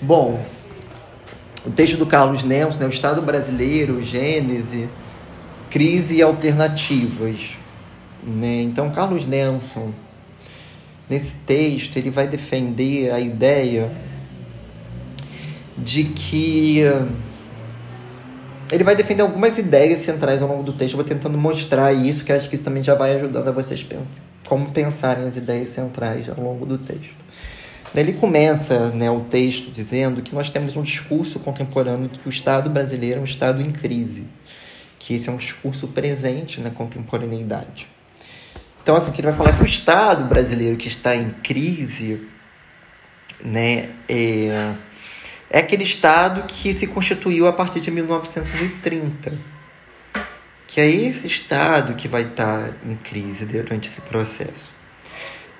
Bom, o texto do Carlos Nelson, né, o Estado Brasileiro, Gênese, Crise e Alternativas. Né? Então, Carlos Nelson, nesse texto, ele vai defender a ideia de que ele vai defender algumas ideias centrais ao longo do texto. Eu vou tentando mostrar isso, que acho que isso também já vai ajudando a vocês como pensarem as ideias centrais ao longo do texto. Ele começa né, o texto dizendo que nós temos um discurso contemporâneo de que o Estado brasileiro é um Estado em crise, que esse é um discurso presente na contemporaneidade. Então, assim, que ele vai falar que o Estado brasileiro que está em crise né, é é aquele Estado que se constituiu a partir de 1930. Que é esse Estado que vai estar em crise durante esse processo.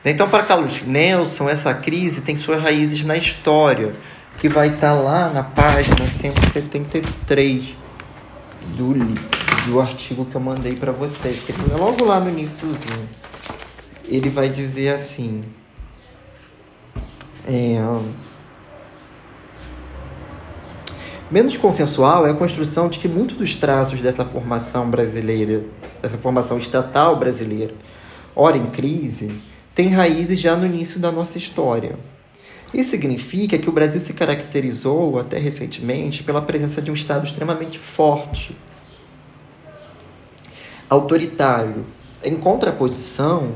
Então, para Carlos Nelson, essa crise tem suas raízes na história, que vai estar lá na página 173 do, do artigo que eu mandei para vocês, que é logo lá no iníciozinho. Ele vai dizer assim. É, Menos consensual é a construção de que muitos dos traços dessa formação brasileira, dessa formação estatal brasileira, ora em crise, tem raízes já no início da nossa história. Isso significa que o Brasil se caracterizou, até recentemente, pela presença de um Estado extremamente forte, autoritário, em contraposição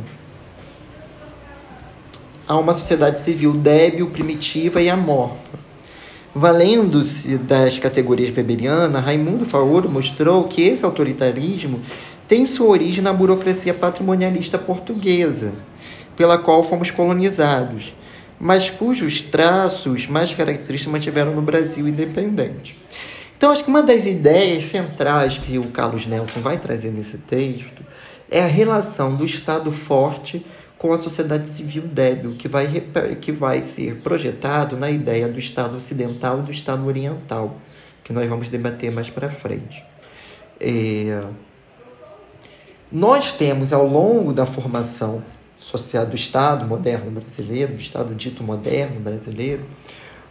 a uma sociedade civil débil, primitiva e amorfa Valendo-se das categorias weberianas, Raimundo Faoro mostrou que esse autoritarismo tem sua origem na burocracia patrimonialista portuguesa, pela qual fomos colonizados, mas cujos traços mais característicos mantiveram no Brasil independente. Então, acho que uma das ideias centrais que o Carlos Nelson vai trazer nesse texto é a relação do Estado forte com a sociedade civil débil, que vai, que vai ser projetado na ideia do Estado ocidental e do Estado oriental, que nós vamos debater mais para frente. É... Nós temos, ao longo da formação social do Estado moderno brasileiro, do Estado dito moderno brasileiro,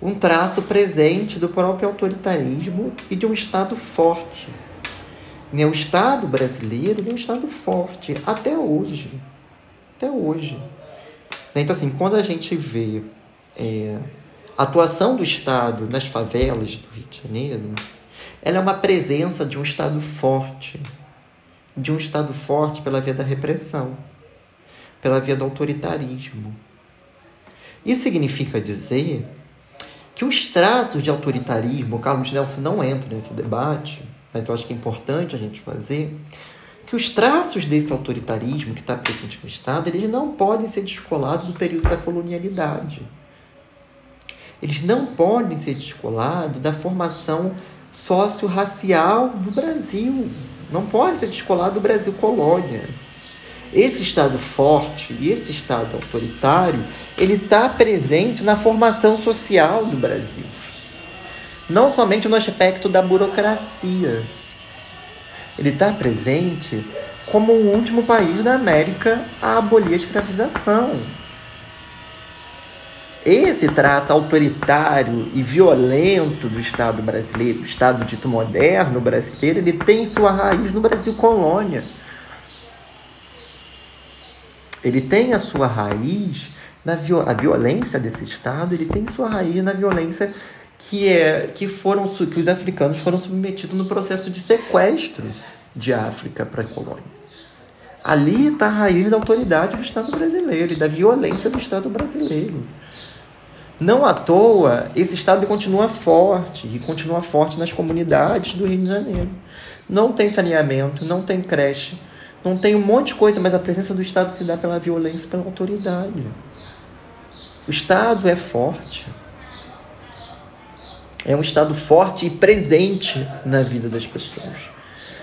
um traço presente do próprio autoritarismo e de um Estado forte. O Estado brasileiro é um Estado forte até hoje até hoje. Então, assim, quando a gente vê é, a atuação do Estado nas favelas do Rio de Janeiro, ela é uma presença de um Estado forte, de um Estado forte pela via da repressão, pela via do autoritarismo. Isso significa dizer que os traços de autoritarismo, o Carlos Nelson não entra nesse debate, mas eu acho que é importante a gente fazer, que os traços desse autoritarismo que está presente no Estado, eles não podem ser descolados do período da colonialidade. Eles não podem ser descolados da formação socio-racial do Brasil. Não pode ser descolado do Brasil colônia. Esse Estado forte e esse Estado autoritário, ele está presente na formação social do Brasil. Não somente no aspecto da burocracia, ele está presente como o último país da América a abolir a escravização. Esse traço autoritário e violento do Estado brasileiro, do Estado dito moderno brasileiro, ele tem sua raiz no Brasil colônia. Ele tem a sua raiz na a violência desse Estado, ele tem sua raiz na violência que, é, que, foram, que os africanos foram submetidos no processo de sequestro de África para a colônia. Ali está a raiz da autoridade do Estado brasileiro e da violência do Estado brasileiro. Não à toa, esse Estado continua forte e continua forte nas comunidades do Rio de Janeiro. Não tem saneamento, não tem creche, não tem um monte de coisa, mas a presença do Estado se dá pela violência, pela autoridade. O Estado é forte. É um Estado forte e presente na vida das pessoas.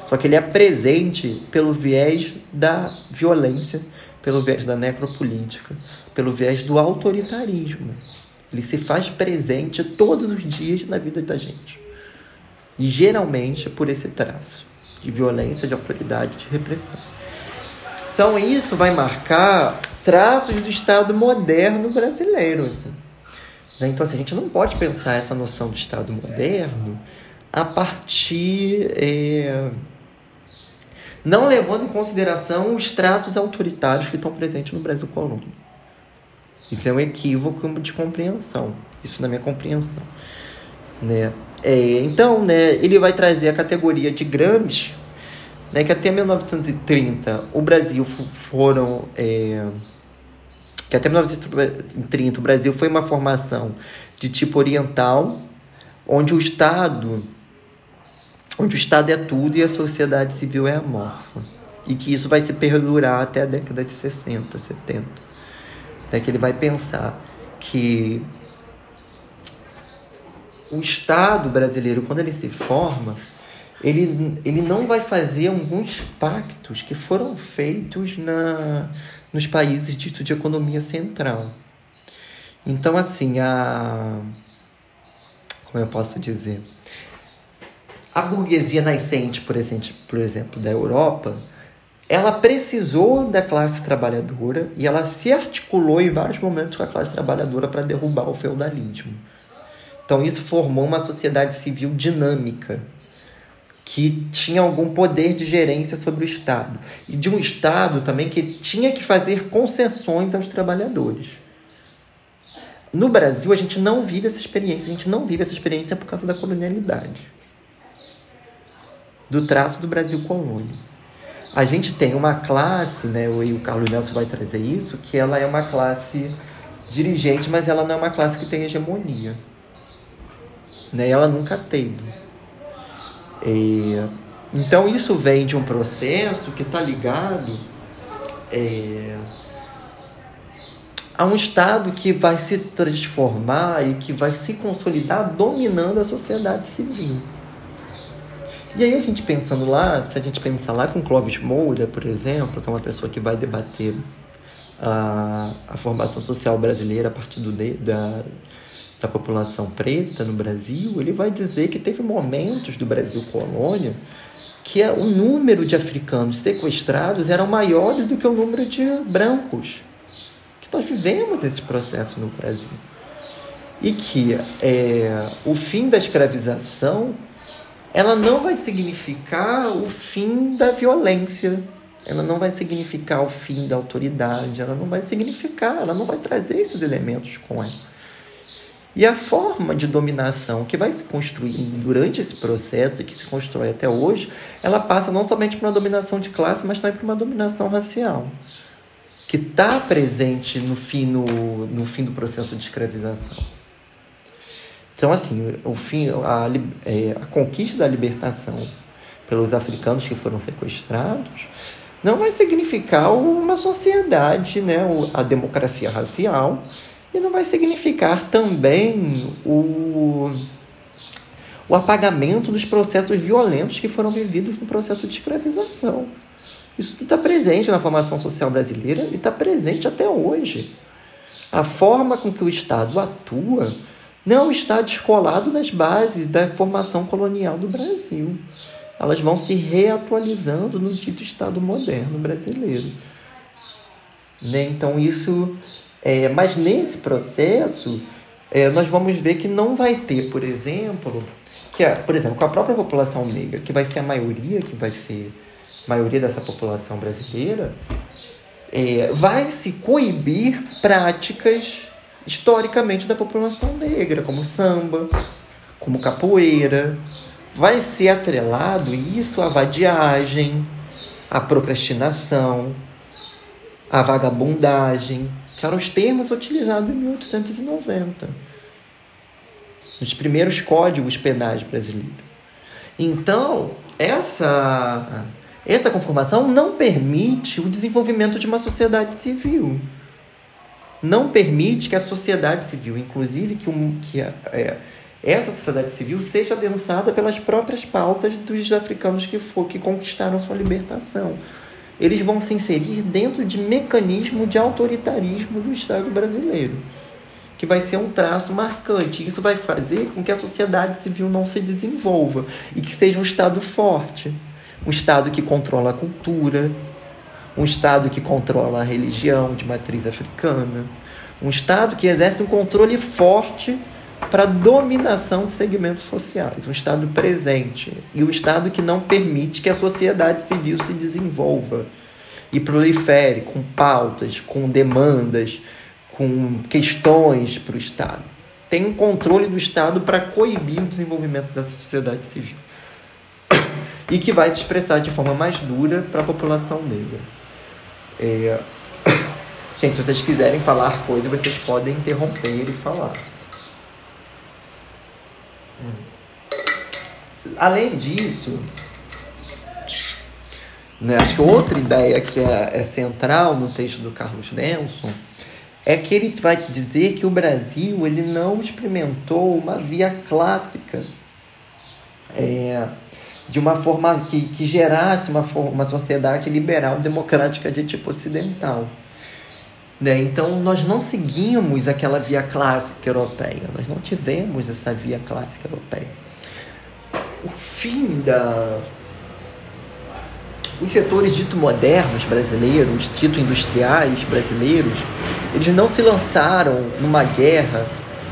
Só que ele é presente pelo viés da violência, pelo viés da necropolítica, pelo viés do autoritarismo. Ele se faz presente todos os dias na vida da gente. E geralmente por esse traço de violência, de autoridade, de repressão. Então isso vai marcar traços do Estado moderno brasileiro. Assim. Então, assim, a gente não pode pensar essa noção do Estado moderno a partir. É, não levando em consideração os traços autoritários que estão presentes no Brasil colônia. Isso é um equívoco de compreensão. Isso na minha compreensão. Né? É, então, né, ele vai trazer a categoria de Gramsci, né, que até 1930 o Brasil foram. É, que até 1930 o Brasil foi uma formação de tipo oriental, onde o Estado onde o Estado é tudo e a sociedade civil é amorfa. E que isso vai se perdurar até a década de 60, 70. É que ele vai pensar que o Estado brasileiro, quando ele se forma, ele, ele não vai fazer alguns pactos que foram feitos na, nos países ditos de economia central. Então, assim, a. Como eu posso dizer? A burguesia nascente, por exemplo, por exemplo, da Europa, ela precisou da classe trabalhadora e ela se articulou em vários momentos com a classe trabalhadora para derrubar o feudalismo. Então, isso formou uma sociedade civil dinâmica, que tinha algum poder de gerência sobre o Estado. E de um Estado também que tinha que fazer concessões aos trabalhadores. No Brasil, a gente não vive essa experiência, a gente não vive essa experiência por causa da colonialidade do traço do Brasil colônia. A gente tem uma classe, né, e o Carlos Nelson vai trazer isso, que ela é uma classe dirigente, mas ela não é uma classe que tem hegemonia. Né? Ela nunca teve. Então isso vem de um processo que está ligado é, a um Estado que vai se transformar e que vai se consolidar dominando a sociedade civil. E aí a gente pensando lá, se a gente pensar lá com Clóvis Moura, por exemplo, que é uma pessoa que vai debater a, a formação social brasileira a partir do, da, da população preta no Brasil, ele vai dizer que teve momentos do Brasil colônia que o número de africanos sequestrados era maior do que o número de brancos. Que nós vivemos esse processo no Brasil. E que é, o fim da escravização ela não vai significar o fim da violência, ela não vai significar o fim da autoridade, ela não vai significar, ela não vai trazer esses elementos com ela. E a forma de dominação que vai se construir durante esse processo que se constrói até hoje, ela passa não somente por uma dominação de classe, mas também por uma dominação racial, que está presente no fim, no, no fim do processo de escravização. Então, assim, o fim, a, é, a conquista da libertação pelos africanos que foram sequestrados não vai significar uma sociedade, né, a democracia racial, e não vai significar também o, o apagamento dos processos violentos que foram vividos no processo de escravização. Isso tudo está presente na formação social brasileira e está presente até hoje. A forma com que o Estado atua não está descolado das bases da formação colonial do Brasil. Elas vão se reatualizando no dito Estado moderno brasileiro. Né? Então, isso. É, mas nesse processo, é, nós vamos ver que não vai ter, por exemplo, que, por exemplo, com a própria população negra, que vai ser a maioria, que vai ser a maioria dessa população brasileira, é, vai se coibir práticas historicamente da população negra, como samba, como capoeira. Vai ser atrelado isso à vadiagem, à procrastinação, à vagabundagem, que eram os termos utilizados em 1890, nos primeiros códigos penais brasileiros. Então, essa, essa conformação não permite o desenvolvimento de uma sociedade civil não permite que a sociedade civil, inclusive que, um, que é, essa sociedade civil seja adensada pelas próprias pautas dos africanos que, for, que conquistaram sua libertação. Eles vão se inserir dentro de mecanismo de autoritarismo do Estado brasileiro, que vai ser um traço marcante. Isso vai fazer com que a sociedade civil não se desenvolva e que seja um Estado forte, um Estado que controla a cultura, um Estado que controla a religião de matriz africana, Um Estado que exerce um controle forte para dominação de segmentos sociais, um Estado presente e um Estado que não permite que a sociedade civil se desenvolva e prolifere com pautas, com demandas, com questões para o Estado. Tem um controle do Estado para coibir o desenvolvimento da sociedade civil e que vai se expressar de forma mais dura para a população negra. É... Gente, se vocês quiserem falar coisa, vocês podem interromper e falar. Além disso, né, acho que outra ideia que é, é central no texto do Carlos Nelson é que ele vai dizer que o Brasil ele não experimentou uma via clássica é, de uma forma que, que gerasse uma, uma sociedade liberal democrática de tipo ocidental. Né? Então, nós não seguimos aquela via clássica europeia, nós não tivemos essa via clássica europeia. O fim da. Os setores dito modernos brasileiros, dito industriais brasileiros, eles não se lançaram numa guerra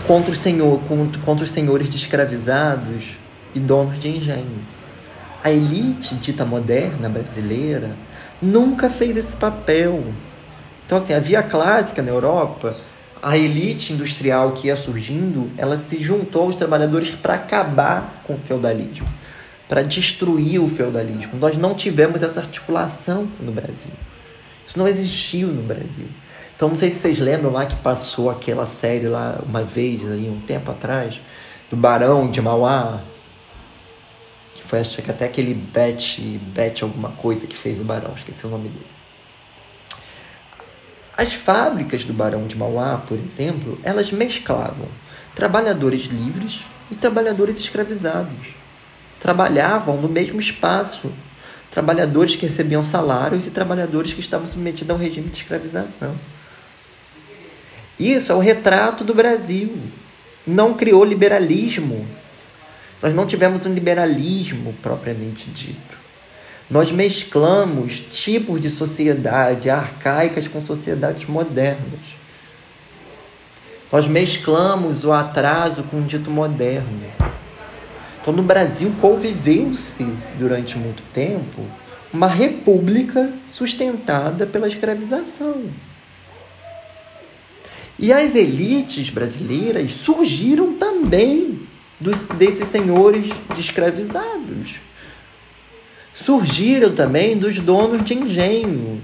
contra, o senhor, contra, contra os senhores de escravizados e donos de engenho. A elite dita moderna brasileira nunca fez esse papel então, assim, a via clássica na Europa, a elite industrial que ia surgindo, ela se juntou aos trabalhadores para acabar com o feudalismo, para destruir o feudalismo. Nós não tivemos essa articulação no Brasil. Isso não existiu no Brasil. Então, não sei se vocês lembram lá que passou aquela série lá uma vez, aí, um tempo atrás, do Barão de Mauá, que foi acho que até aquele Bet, Bet alguma coisa que fez o Barão, esqueci o nome dele. As fábricas do Barão de Mauá, por exemplo, elas mesclavam trabalhadores livres e trabalhadores escravizados. Trabalhavam no mesmo espaço. Trabalhadores que recebiam salários e trabalhadores que estavam submetidos ao regime de escravização. Isso é o retrato do Brasil. Não criou liberalismo. Nós não tivemos um liberalismo propriamente dito. Nós mesclamos tipos de sociedade arcaicas com sociedades modernas. Nós mesclamos o atraso com o dito moderno. Então, no Brasil, conviveu-se durante muito tempo uma república sustentada pela escravização. E as elites brasileiras surgiram também dos, desses senhores de escravizados surgiram também dos donos de engenho.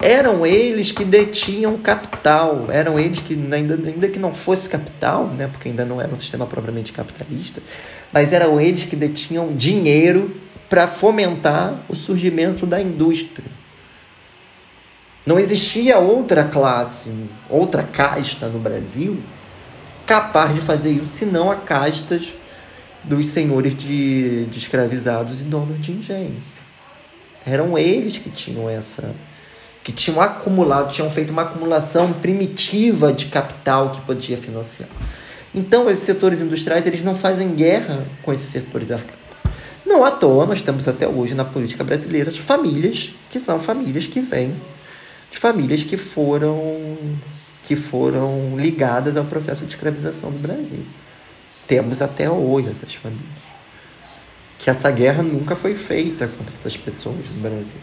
Eram eles que detinham capital, eram eles que, ainda, ainda que não fosse capital, né, porque ainda não era um sistema propriamente capitalista, mas eram eles que detinham dinheiro para fomentar o surgimento da indústria. Não existia outra classe, outra casta no Brasil capaz de fazer isso, senão a castas dos senhores de, de escravizados e donos de engenho. Eram eles que tinham essa. que tinham acumulado, tinham feito uma acumulação primitiva de capital que podia financiar. Então, esses setores industriais eles não fazem guerra com esses setores arcaicos. Não à toa, nós temos até hoje na política brasileira famílias que são famílias que vêm de famílias que foram que foram ligadas ao processo de escravização do Brasil temos até hoje essas famílias. Que essa guerra nunca foi feita contra essas pessoas no Brasil.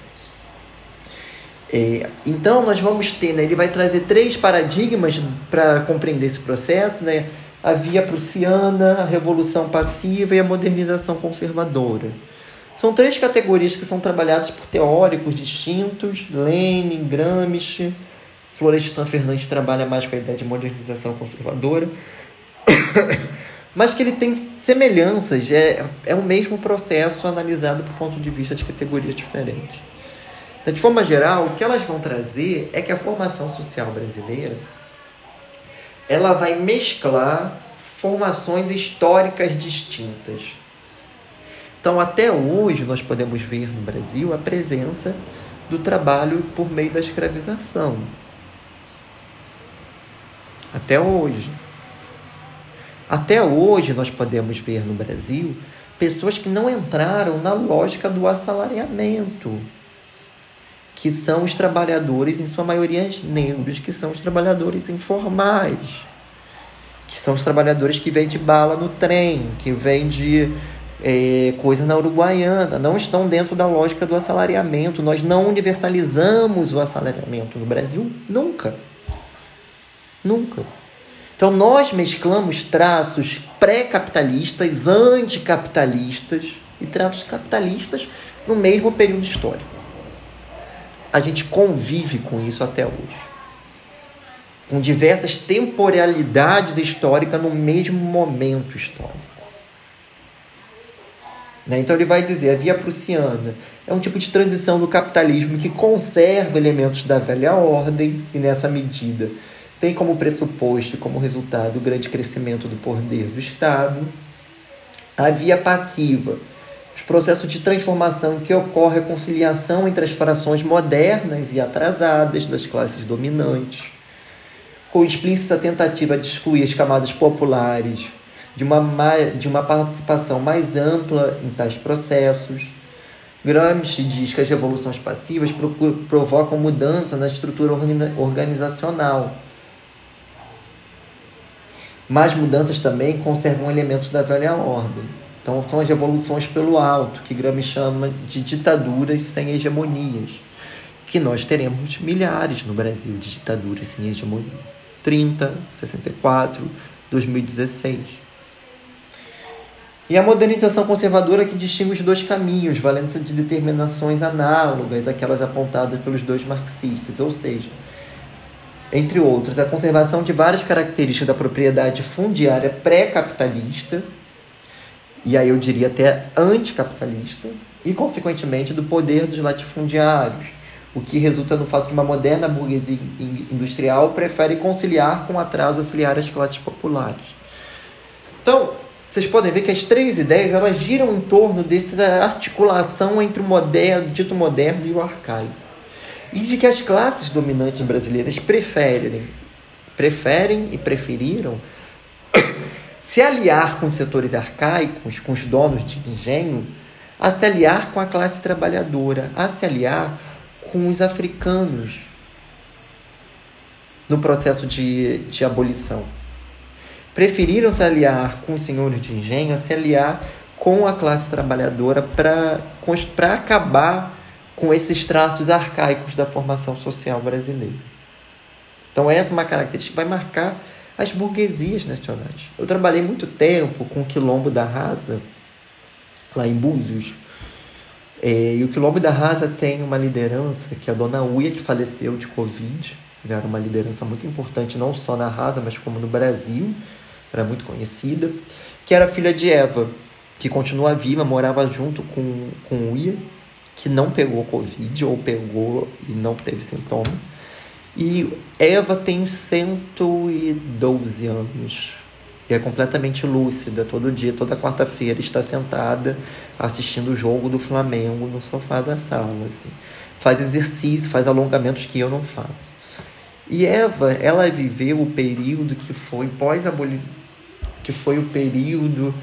É, então nós vamos ter, né, ele vai trazer três paradigmas para compreender esse processo, né? A via prussiana, a revolução passiva e a modernização conservadora. São três categorias que são trabalhadas por teóricos distintos, Lenin, Gramsci, Florestan Fernandes trabalha mais com a ideia de modernização conservadora. mas que ele tem semelhanças, é, é o mesmo processo analisado por ponto de vista de categorias diferentes. Então, de forma geral, o que elas vão trazer é que a formação social brasileira ela vai mesclar formações históricas distintas. Então, até hoje, nós podemos ver no Brasil a presença do trabalho por meio da escravização. Até hoje. Até hoje nós podemos ver no Brasil pessoas que não entraram na lógica do assalariamento. que são os trabalhadores, em sua maioria negros, que são os trabalhadores informais, que são os trabalhadores que vêm de bala no trem, que vêm de é, coisa na Uruguaiana, não estão dentro da lógica do assalariamento. Nós não universalizamos o assalariamento no Brasil nunca. Nunca. Então nós mesclamos traços pré-capitalistas, anticapitalistas e traços capitalistas no mesmo período histórico. A gente convive com isso até hoje. Com diversas temporalidades históricas no mesmo momento histórico. Né? Então ele vai dizer: a via prussiana é um tipo de transição do capitalismo que conserva elementos da velha ordem e, nessa medida, tem como pressuposto como resultado o grande crescimento do poder do Estado. A via passiva, os processos de transformação que ocorre a conciliação entre as frações modernas e atrasadas das classes dominantes, com explícita tentativa de excluir as camadas populares de uma, de uma participação mais ampla em tais processos. Gramsci diz que as revoluções passivas provocam mudança na estrutura organizacional. Mas mudanças também conservam elementos da velha ordem. Então, são as revoluções pelo alto, que Gramsci chama de ditaduras sem hegemonias, que nós teremos milhares no Brasil de ditaduras sem hegemonia. 30, 64, 2016. E a modernização conservadora que distingue os dois caminhos, valendo-se de determinações análogas àquelas apontadas pelos dois marxistas, ou seja, entre outros, a conservação de várias características da propriedade fundiária pré-capitalista, e aí eu diria até anticapitalista, e consequentemente do poder dos latifundiários, o que resulta no fato de uma moderna burguesia industrial prefere conciliar com atraso auxiliar às classes populares. Então, vocês podem ver que as três ideias elas giram em torno dessa articulação entre o moderno, dito moderno e o arcaico. E de que as classes dominantes brasileiras preferem, preferem e preferiram se aliar com os setores arcaicos, com os donos de engenho, a se aliar com a classe trabalhadora, a se aliar com os africanos no processo de, de abolição. Preferiram se aliar com os senhores de engenho, a se aliar com a classe trabalhadora para acabar com esses traços arcaicos da formação social brasileira. Então, essa é uma característica que vai marcar as burguesias nacionais. Eu trabalhei muito tempo com o Quilombo da Rasa, lá em Búzios. É, e o Quilombo da Rasa tem uma liderança, que é a dona Uia, que faleceu de Covid. Era uma liderança muito importante, não só na Rasa, mas como no Brasil era muito conhecida, que era filha de Eva, que continua viva, morava junto com, com Uia, que não pegou Covid, ou pegou e não teve sintoma. E Eva tem 112 anos. E é completamente lúcida. Todo dia, toda quarta-feira, está sentada assistindo o jogo do Flamengo no sofá da sala. Assim. Faz exercício, faz alongamentos que eu não faço. E Eva, ela viveu o período que foi pós-abolição que foi o período.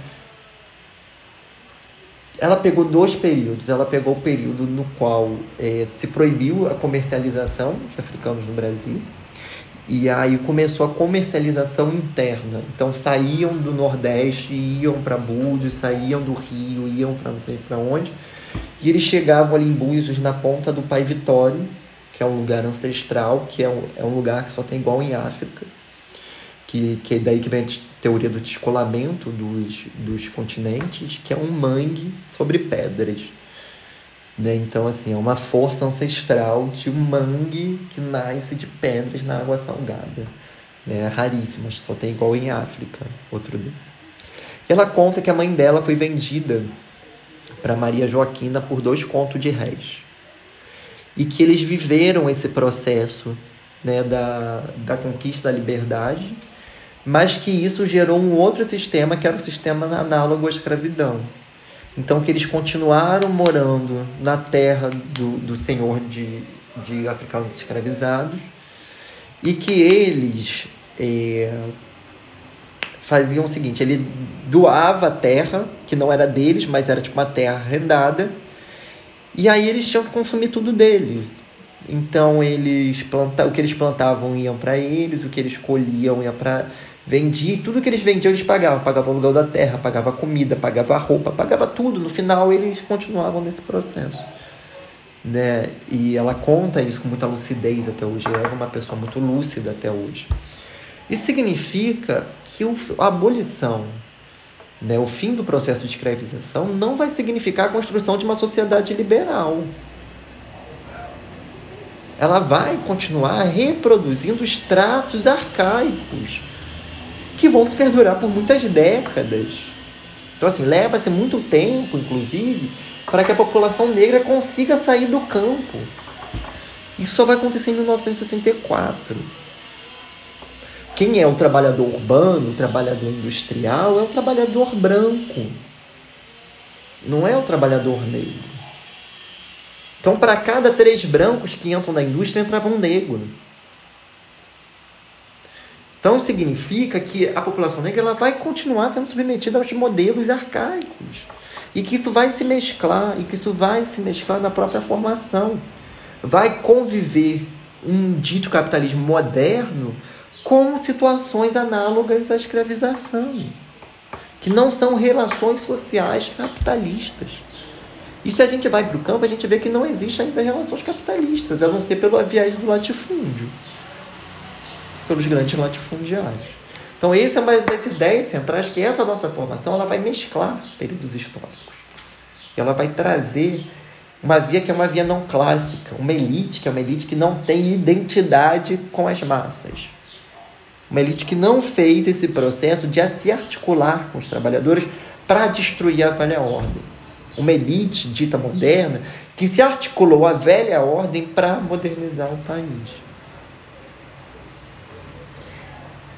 Ela pegou dois períodos. Ela pegou o período no qual é, se proibiu a comercialização de africanos no Brasil. E aí começou a comercialização interna. Então saíam do Nordeste, iam para Búzios, saíam do Rio, iam para não sei para onde. E eles chegavam ali em Búzios, na ponta do Pai Vitório, que é um lugar ancestral, que é um, é um lugar que só tem igual em África que, que é daí que vem teoria do descolamento dos, dos continentes, que é um mangue sobre pedras. Né? Então, assim, é uma força ancestral de um mangue que nasce de pedras na água salgada. Né? É raríssima, só tem igual em África, outro desse. E ela conta que a mãe dela foi vendida para Maria Joaquina por dois contos de réis. E que eles viveram esse processo né, da, da conquista da liberdade mas que isso gerou um outro sistema que era o sistema análogo à escravidão. Então que eles continuaram morando na terra do, do senhor de, de africanos escravizados e que eles é, faziam o seguinte, ele doava a terra, que não era deles, mas era tipo uma terra arrendada, e aí eles tinham que consumir tudo dele. Então eles planta, o que eles plantavam iam para eles, o que eles colhiam ia para vendia, tudo que eles vendiam eles pagavam, pagavam o aluguel da terra, pagava comida, pagava roupa, pagava tudo. No final eles continuavam nesse processo. Né? E ela conta isso com muita lucidez até hoje. Ela é uma pessoa muito lúcida até hoje. Isso significa que a abolição, né, o fim do processo de escravização, não vai significar a construção de uma sociedade liberal ela vai continuar reproduzindo os traços arcaicos que vão se perdurar por muitas décadas. Então, assim, leva-se muito tempo, inclusive, para que a população negra consiga sair do campo. Isso só vai acontecer em 1964. Quem é o trabalhador urbano, o trabalhador industrial, é o trabalhador branco. Não é o trabalhador negro. Então, para cada três brancos que entram na indústria, entrava um negro. Então, significa que a população negra ela vai continuar sendo submetida aos modelos arcaicos. E que isso vai se mesclar, e que isso vai se mesclar na própria formação. Vai conviver um dito capitalismo moderno com situações análogas à escravização, que não são relações sociais capitalistas. E se a gente vai para o campo, a gente vê que não existe ainda relações capitalistas, a não ser pelo viés do latifúndio, pelos grandes latifundiários. Então, essa é uma das ideias centrais que essa nossa formação ela vai mesclar períodos históricos. Ela vai trazer uma via que é uma via não clássica, uma elite que é uma elite que não tem identidade com as massas. Uma elite que não fez esse processo de se articular com os trabalhadores para destruir a velha ordem uma elite dita moderna que se articulou a velha ordem para modernizar o país.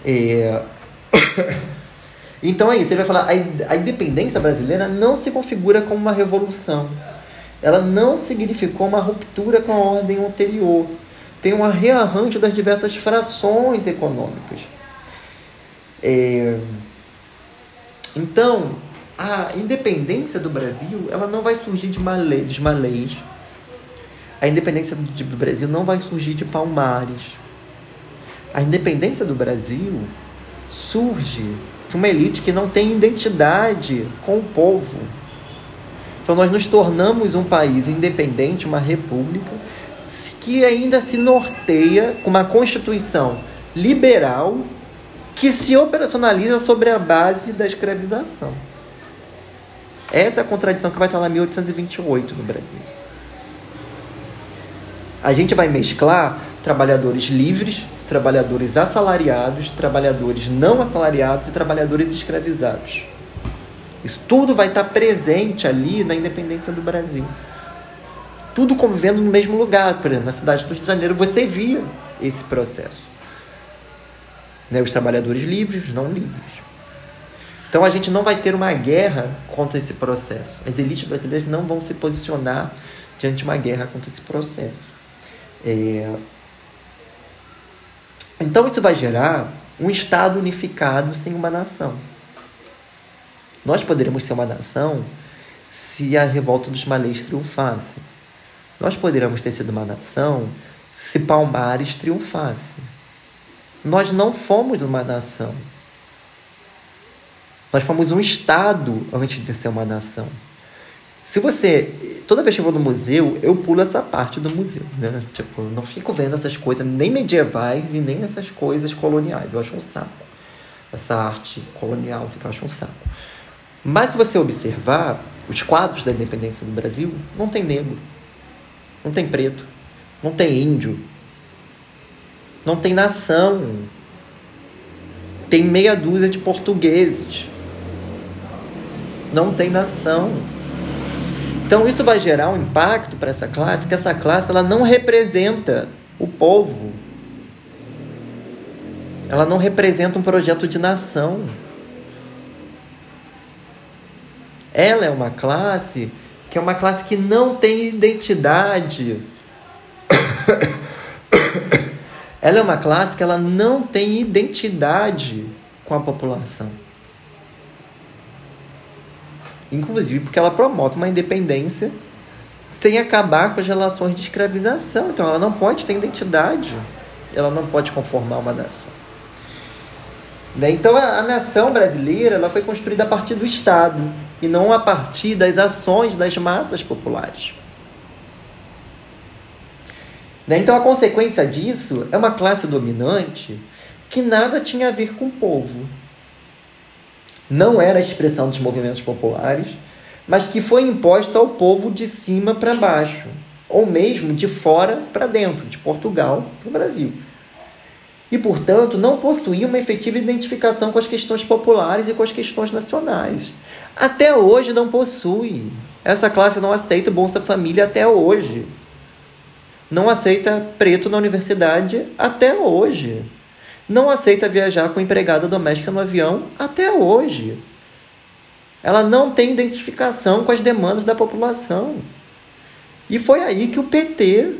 É... Então é isso, ele vai falar, a independência brasileira não se configura como uma revolução. Ela não significou uma ruptura com a ordem anterior. Tem um rearranjo das diversas frações econômicas. É... Então, a independência do Brasil ela não vai surgir de dos malês. A independência do Brasil não vai surgir de palmares. A independência do Brasil surge de uma elite que não tem identidade com o povo. Então nós nos tornamos um país independente, uma república, que ainda se norteia com uma constituição liberal que se operacionaliza sobre a base da escravização. Essa é a contradição que vai estar lá em 1828 no Brasil. A gente vai mesclar trabalhadores livres, trabalhadores assalariados, trabalhadores não assalariados e trabalhadores escravizados. Isso tudo vai estar presente ali na independência do Brasil. Tudo convivendo no mesmo lugar. Por exemplo, na cidade do Rio de Janeiro você via esse processo. Né? Os trabalhadores livres, os não livres. Então a gente não vai ter uma guerra contra esse processo. As elites brasileiras não vão se posicionar diante de uma guerra contra esse processo. É... Então isso vai gerar um Estado unificado sem uma nação. Nós poderíamos ser uma nação se a revolta dos malês triunfasse. Nós poderíamos ter sido uma nação se Palmares triunfasse. Nós não fomos uma nação. Nós fomos um Estado antes de ser uma nação. Se você. Toda vez que eu vou no museu, eu pulo essa parte do museu. Né? Tipo, não fico vendo essas coisas nem medievais e nem essas coisas coloniais. Eu acho um saco. Essa arte colonial, assim, eu acho um saco. Mas se você observar, os quadros da independência do Brasil não tem negro, não tem preto, não tem índio, não tem nação, tem meia dúzia de portugueses não tem nação. Então isso vai gerar um impacto para essa classe, que essa classe ela não representa o povo. Ela não representa um projeto de nação. Ela é uma classe que é uma classe que não tem identidade. ela é uma classe que ela não tem identidade com a população. Inclusive porque ela promove uma independência sem acabar com as relações de escravização. Então ela não pode ter identidade, ela não pode conformar uma nação. Né? Então a, nação brasileira ela foi construída a partir do Estado e não a partir das ações das massas populares. Né? Então a consequência disso é uma classe dominante que nada tinha a ver com o povo. Não era a expressão dos movimentos populares, mas que foi imposta ao povo de cima para baixo, ou mesmo de fora para dentro, de Portugal para o Brasil. E, portanto, não possuía uma efetiva identificação com as questões populares e com as questões nacionais. Até hoje não possui. Essa classe não aceita Bolsa Família até hoje. Não aceita preto na universidade até hoje. Não aceita viajar com empregada doméstica no avião até hoje. Ela não tem identificação com as demandas da população. E foi aí que o PT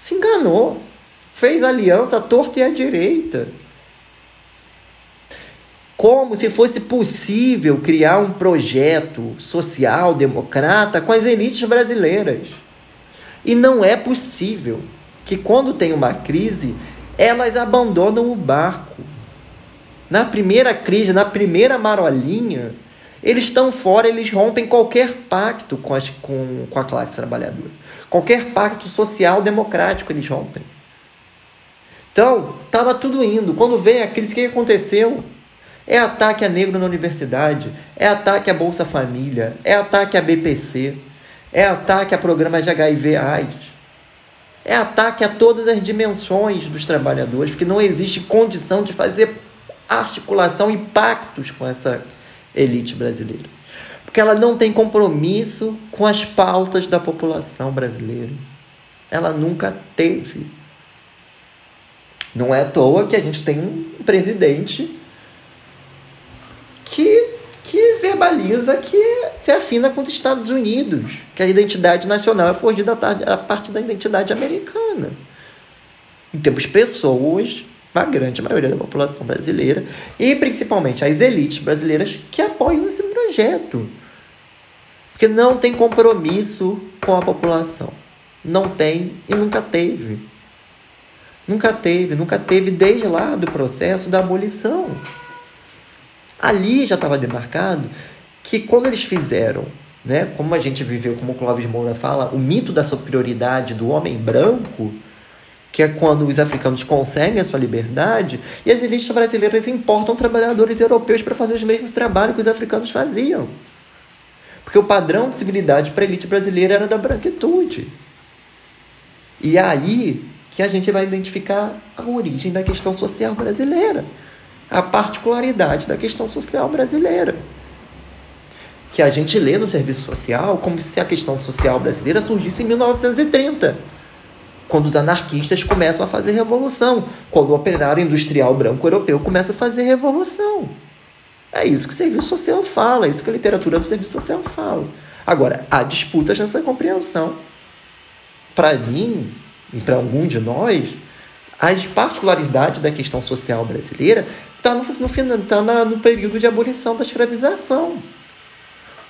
se enganou. Fez aliança à torta e à direita. Como se fosse possível criar um projeto social democrata com as elites brasileiras. E não é possível que, quando tem uma crise, elas abandonam o barco. Na primeira crise, na primeira marolinha, eles estão fora, eles rompem qualquer pacto com, as, com, com a classe trabalhadora. Qualquer pacto social democrático eles rompem. Então, estava tudo indo. Quando vem a crise, o que aconteceu? É ataque a negro na universidade, é ataque à Bolsa Família, é ataque à BPC, é ataque a programas de HIV AIDS, é ataque a todas as dimensões dos trabalhadores, porque não existe condição de fazer articulação e pactos com essa elite brasileira. Porque ela não tem compromisso com as pautas da população brasileira. Ela nunca teve. Não é à toa que a gente tem um presidente que, que verbaliza que se afina com os Estados Unidos, que a identidade nacional é forgida a partir da identidade americana. E temos pessoas a grande maioria da população brasileira e principalmente as elites brasileiras que apoiam esse projeto. Porque não tem compromisso com a população. Não tem e nunca teve. Nunca teve, nunca teve desde lá do processo da abolição. Ali já estava demarcado que quando eles fizeram, né, como a gente viveu, como o Clóvis Moura fala, o mito da superioridade do homem branco, que é quando os africanos conseguem a sua liberdade, e as elites brasileiras importam trabalhadores europeus para fazer os mesmos trabalhos que os africanos faziam. Porque o padrão de civilidade para a elite brasileira era da branquitude. E é aí que a gente vai identificar a origem da questão social brasileira, a particularidade da questão social brasileira. Que a gente lê no serviço social como se a questão social brasileira surgisse em 1930 quando os anarquistas começam a fazer revolução, quando o operário industrial branco europeu começa a fazer revolução. É isso que o serviço social fala, é isso que a literatura do serviço social fala. Agora, há disputas nessa compreensão. Para mim, e para algum de nós, as particularidades da questão social brasileira estão tá no, no, tá no período de abolição da escravização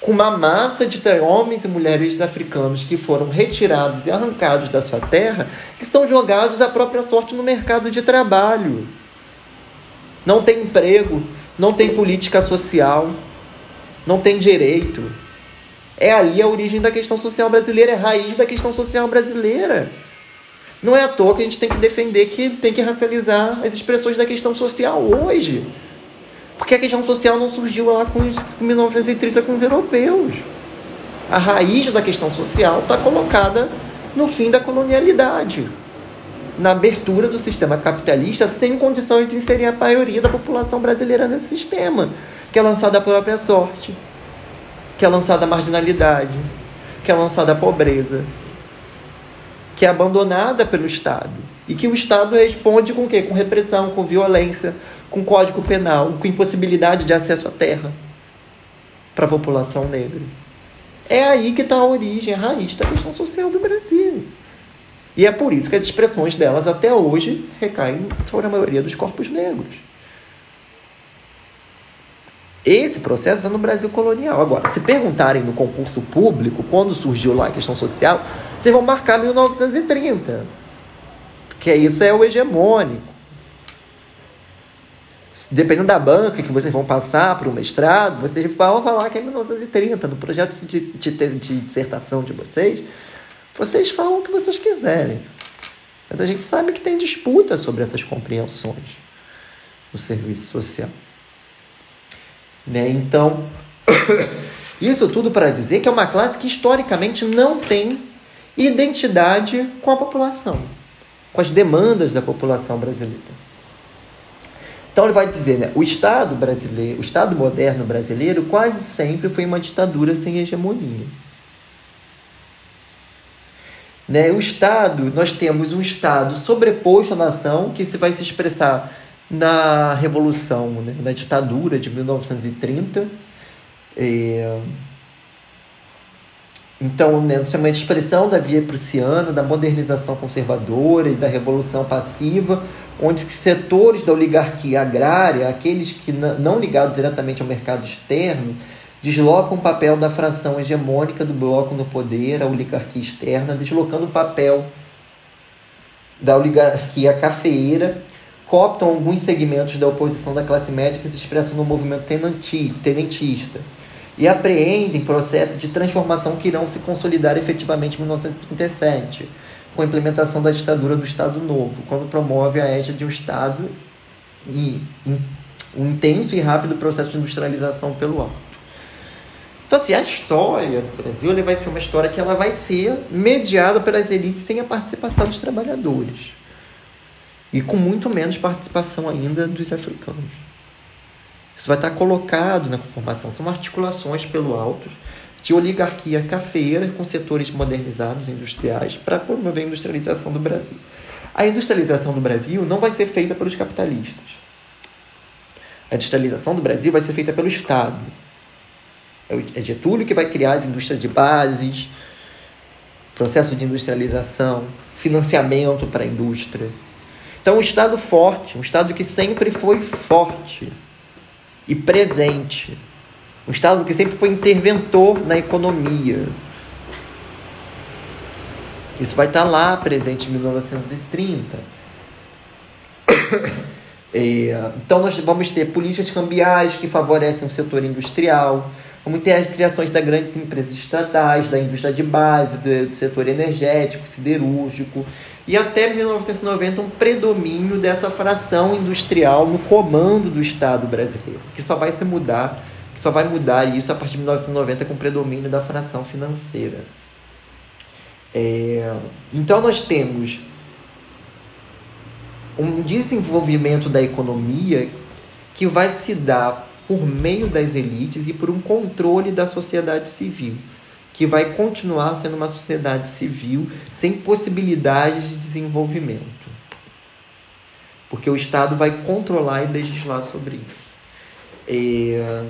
com uma massa de homens e mulheres africanos que foram retirados e arrancados da sua terra, que são jogados à própria sorte no mercado de trabalho. Não tem emprego, não tem política social, não tem direito. É ali a origem da questão social brasileira, é a raiz da questão social brasileira. Não é à toa que a gente tem que defender que tem que racializar as expressões da questão social hoje. Porque a questão social não surgiu lá com, os, 1930 com os europeus. A raiz da questão social está colocada no fim da colonialidade, na abertura do sistema capitalista, sem condições de inserir a maioria da população brasileira nesse sistema, que é lançada à própria sorte, que é lançada à marginalidade, que é lançada à pobreza, que é abandonada pelo Estado. E que o Estado responde com o quê? Com repressão, com violência, com código penal, com impossibilidade de acesso à terra para a população negra. É aí que está a origem, a raiz da questão social do Brasil. E é por isso que as expressões delas até hoje recaem sobre a maioria dos corpos negros. Esse processo é no Brasil colonial. Agora, se perguntarem no concurso público, quando surgiu lá a questão social, vocês vão marcar 1930. Porque isso é o hegemônico. Dependendo da banca que vocês vão passar para o mestrado, vocês vão falar que é 1930. No projeto de, de, de dissertação de vocês, vocês falam o que vocês quiserem. Mas a gente sabe que tem disputa sobre essas compreensões do serviço social. Né? Então, isso tudo para dizer que é uma classe que historicamente não tem identidade com a população, com as demandas da população brasileira. Então ele vai dizer, né, o Estado brasileiro, o Estado moderno brasileiro quase sempre foi uma ditadura sem hegemonia. Né, o Estado, nós temos um Estado sobreposto à nação que se vai se expressar na Revolução, né, na ditadura de 1930. É... Então, né, chama de expressão da via prussiana, da modernização conservadora e da revolução passiva, onde setores da oligarquia agrária, aqueles que não ligados diretamente ao mercado externo, deslocam o papel da fração hegemônica do bloco no poder, a oligarquia externa, deslocando o papel da oligarquia cafeeira cooptam alguns segmentos da oposição da classe média que se expressam no movimento tenentista e apreendem processos de transformação que irão se consolidar efetivamente em 1937, com a implementação da ditadura do Estado Novo, quando promove a égide de um Estado e um intenso e rápido processo de industrialização pelo alto. Então, assim, a história do Brasil vai ser uma história que ela vai ser mediada pelas elites sem a participação dos trabalhadores e com muito menos participação ainda dos africanos. Isso vai estar colocado na conformação. São articulações pelo alto de oligarquia cafeira com setores modernizados industriais para promover a industrialização do Brasil. A industrialização do Brasil não vai ser feita pelos capitalistas. A industrialização do Brasil vai ser feita pelo Estado. É Getúlio que vai criar as indústrias de bases, processo de industrialização, financiamento para a indústria. Então, um Estado forte, um Estado que sempre foi forte e presente, um Estado que sempre foi interventor na economia. Isso vai estar lá presente em 1930. É, então, nós vamos ter políticas cambiais que favorecem o setor industrial, vamos ter as criações das grandes empresas estatais, da indústria de base, do setor energético, siderúrgico, e até 1990 um predomínio dessa fração industrial no comando do Estado brasileiro, que só vai se mudar, que só vai mudar isso a partir de 1990 com o predomínio da fração financeira. É, então nós temos um desenvolvimento da economia que vai se dar por meio das elites e por um controle da sociedade civil que vai continuar sendo uma sociedade civil sem possibilidade de desenvolvimento. Porque o Estado vai controlar e legislar sobre isso. É...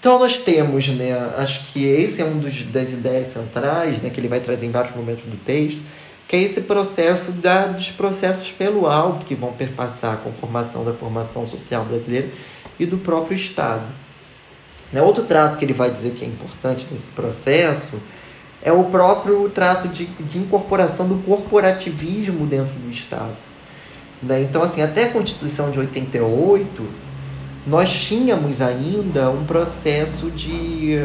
Então nós temos, né, acho que esse é um dos, das ideias centrais, né, que ele vai trazer em vários momentos do texto, que é esse processo da, dos processos pelo alto que vão perpassar a conformação da formação social brasileira e do próprio Estado. Né? Outro traço que ele vai dizer que é importante nesse processo é o próprio traço de, de incorporação do corporativismo dentro do Estado. Né? Então, assim, até a Constituição de 88, nós tínhamos ainda um processo de,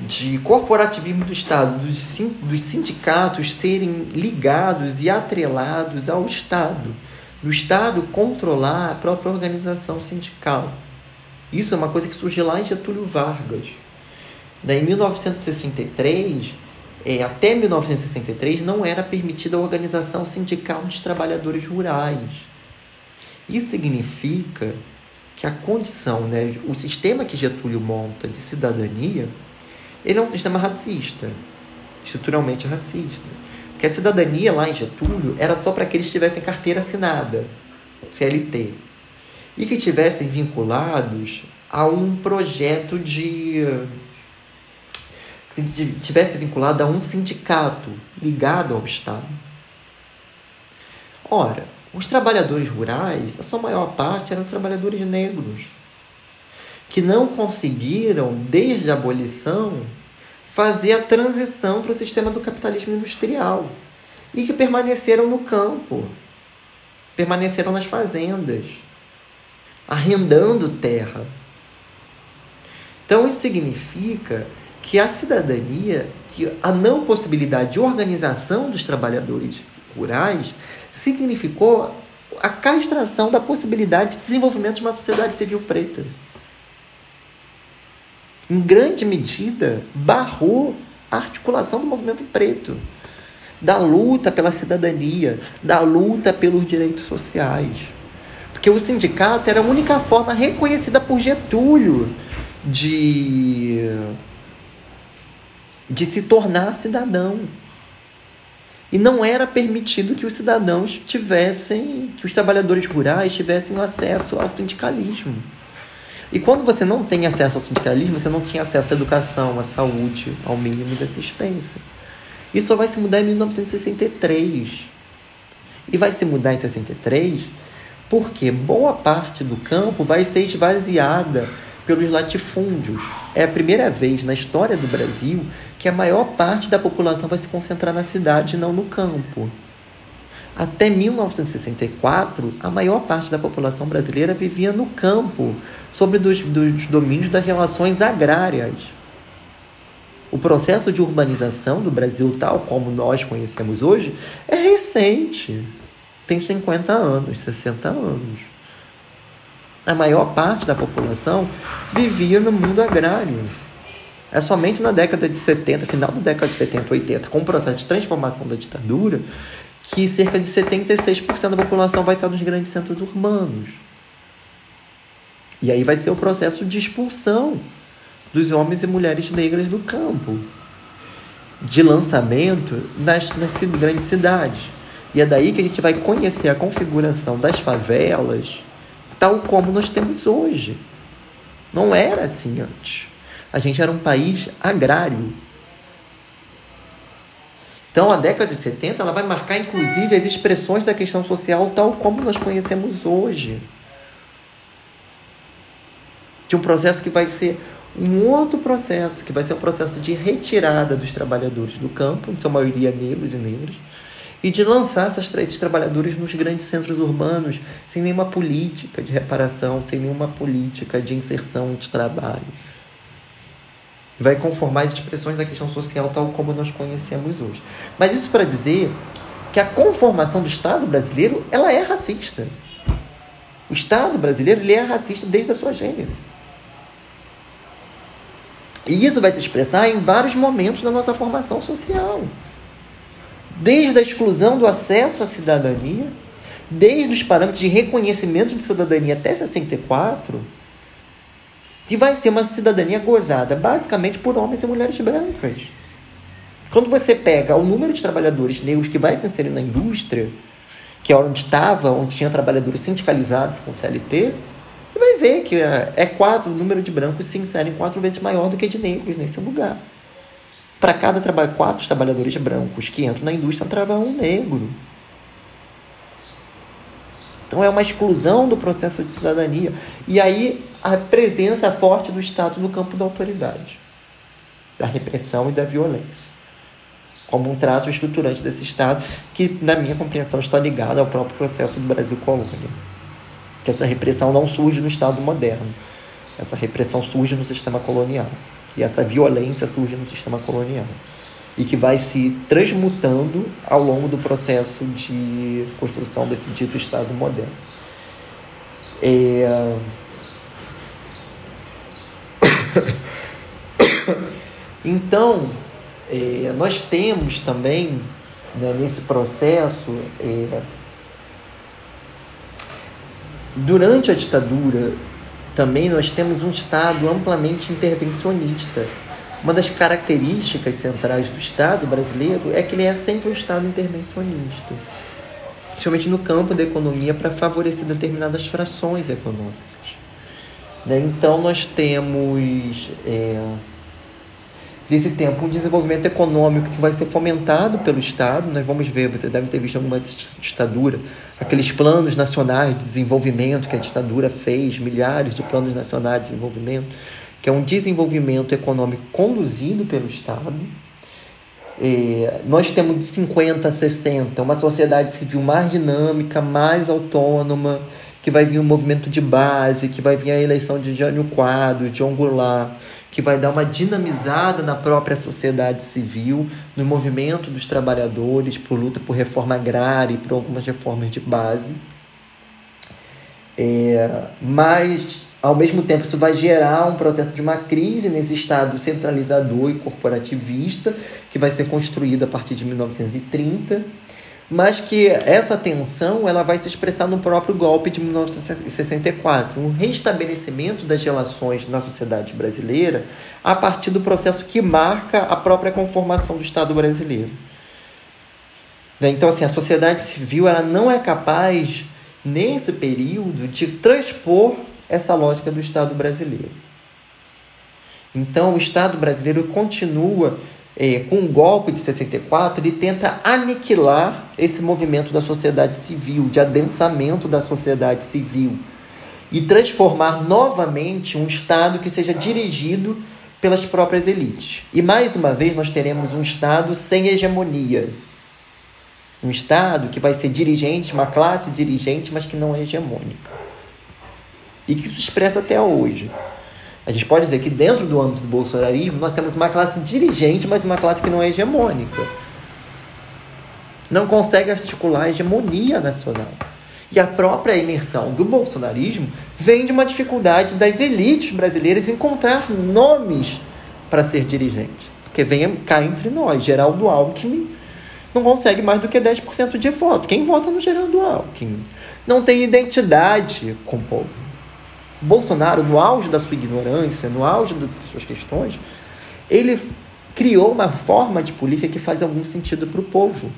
de corporativismo do Estado, dos, dos sindicatos serem ligados e atrelados ao Estado do Estado controlar a própria organização sindical. Isso é uma coisa que surge lá em Getúlio Vargas. Em 1963, é, até 1963, não era permitida a organização sindical dos trabalhadores rurais. Isso significa que a condição, né, o sistema que Getúlio monta de cidadania, ele é um sistema racista, estruturalmente racista que a cidadania lá em Getúlio era só para que tivessem carteira assinada, CLT, e que tivessem vinculados a um projeto de. que tivesse vinculado a um sindicato ligado ao Estado. Ora, os trabalhadores rurais, a sua maior parte eram trabalhadores negros, que não conseguiram, desde a abolição, fazer a transição para o sistema do capitalismo industrial e que permaneceram no campo, permaneceram nas fazendas, arrendando terra. Então, isso significa que a cidadania, que a não possibilidade de organização dos trabalhadores rurais, significou a castração da possibilidade de desenvolvimento de uma sociedade civil preta. Em grande medida, barrou a articulação do movimento preto, da luta pela cidadania, da luta pelos direitos sociais. Porque o sindicato era a única forma reconhecida por Getúlio de, de se tornar cidadão. E não era permitido que os cidadãos tivessem, que os trabalhadores rurais tivessem acesso ao sindicalismo. E quando você não tem acesso ao sindicalismo, você não tinha acesso à educação, à saúde, ao mínimo de assistência. Isso só vai se mudar em 1963. E vai se mudar em 63 porque boa parte do campo vai ser esvaziada pelos latifúndios. É a primeira vez na história do Brasil que a maior parte da população vai se concentrar na cidade e não no campo. Até 1964, a maior parte da população brasileira vivia no campo, sobre dos, dos domínios das relações agrárias. O processo de urbanização do Brasil, tal como nós conhecemos hoje, é recente. Tem 50 anos, 60 anos. A maior parte da população vivia no mundo agrário. É somente na década de 70, final da década de 70, 80, com o processo de transformação da ditadura, que cerca de 76% da população vai estar nos grandes centros urbanos. E aí vai ser o processo de expulsão dos homens e mulheres negras do campo, de lançamento nas, nas grandes cidades. E é daí que a gente vai conhecer a configuração das favelas, tal como nós temos hoje. Não era assim antes. A gente era um país agrário. Então, a década de 70 ela vai marcar, inclusive, as expressões da questão social tal como nós conhecemos hoje. De um processo que vai ser um outro processo, que vai ser o um processo de retirada dos trabalhadores do campo, em sua maioria negros e negras, e de lançar essas, esses trabalhadores nos grandes centros urbanos, sem nenhuma política de reparação, sem nenhuma política de inserção de trabalho vai conformar as expressões da questão social tal como nós conhecemos hoje. Mas isso para dizer que a conformação do Estado brasileiro ela é racista. O Estado brasileiro ele é racista desde a sua gênese. E isso vai se expressar em vários momentos da nossa formação social. Desde a exclusão do acesso à cidadania, desde os parâmetros de reconhecimento de cidadania até 64, que vai ser uma cidadania gozada basicamente por homens e mulheres brancas. Quando você pega o número de trabalhadores negros que vai se inserir na indústria, que é onde estava, onde tinha trabalhadores sindicalizados com CLT, você vai ver que é, é quatro, o número de brancos se inserem quatro vezes maior do que de negros nesse lugar. Para cada trabalho, quatro trabalhadores brancos que entram na indústria, entrava um negro. Então é uma exclusão do processo de cidadania. E aí a presença forte do Estado no campo da autoridade, da repressão e da violência. Como um traço estruturante desse Estado, que, na minha compreensão, está ligado ao próprio processo do Brasil colônia. Que essa repressão não surge no Estado moderno. Essa repressão surge no sistema colonial. E essa violência surge no sistema colonial. E que vai se transmutando ao longo do processo de construção desse dito Estado moderno. É então, é, nós temos também, né, nesse processo, é, durante a ditadura, também nós temos um Estado amplamente intervencionista. Uma das características centrais do Estado brasileiro é que ele é sempre um Estado intervencionista, principalmente no campo da economia, para favorecer determinadas frações econômicas. Né? Então, nós temos é, desse tempo um desenvolvimento econômico que vai ser fomentado pelo Estado. Nós vamos ver, você deve ter visto alguma ditadura, aqueles planos nacionais de desenvolvimento que a ditadura fez, milhares de planos nacionais de desenvolvimento, que é um desenvolvimento econômico conduzido pelo Estado. É, nós temos de 50 a 60 uma sociedade civil mais dinâmica, mais autônoma, que vai vir um movimento de base, que vai vir a eleição de Jânio Quadro, John Goulart, que vai dar uma dinamizada na própria sociedade civil, no movimento dos trabalhadores, por luta por reforma agrária e por algumas reformas de base. É, mas, ao mesmo tempo, isso vai gerar um processo de uma crise nesse Estado centralizador e corporativista, que vai ser construído a partir de 1930 mas que essa tensão ela vai se expressar no próprio golpe de 1964, um restabelecimento das relações na sociedade brasileira a partir do processo que marca a própria conformação do Estado brasileiro. Né? Então, assim, a sociedade civil ela não é capaz, nesse período, de transpor essa lógica do Estado brasileiro. Então, o Estado brasileiro continua é, com o golpe de 64, ele tenta aniquilar esse movimento da sociedade civil, de adensamento da sociedade civil, e transformar novamente um Estado que seja dirigido pelas próprias elites. E mais uma vez nós teremos um Estado sem hegemonia. Um Estado que vai ser dirigente, uma classe dirigente, mas que não é hegemônica. E que se expressa até hoje. A gente pode dizer que dentro do âmbito do bolsonarismo nós temos uma classe dirigente, mas uma classe que não é hegemônica. Não consegue articular a hegemonia nacional. E a própria imersão do bolsonarismo vem de uma dificuldade das elites brasileiras encontrar nomes para ser dirigente. Porque vem cá entre nós, Geraldo Alckmin não consegue mais do que 10% de voto. Quem vota no Geraldo Alckmin? Não tem identidade com o povo. Bolsonaro, no auge da sua ignorância, no auge das suas questões, ele criou uma forma de política que faz algum sentido para o povo.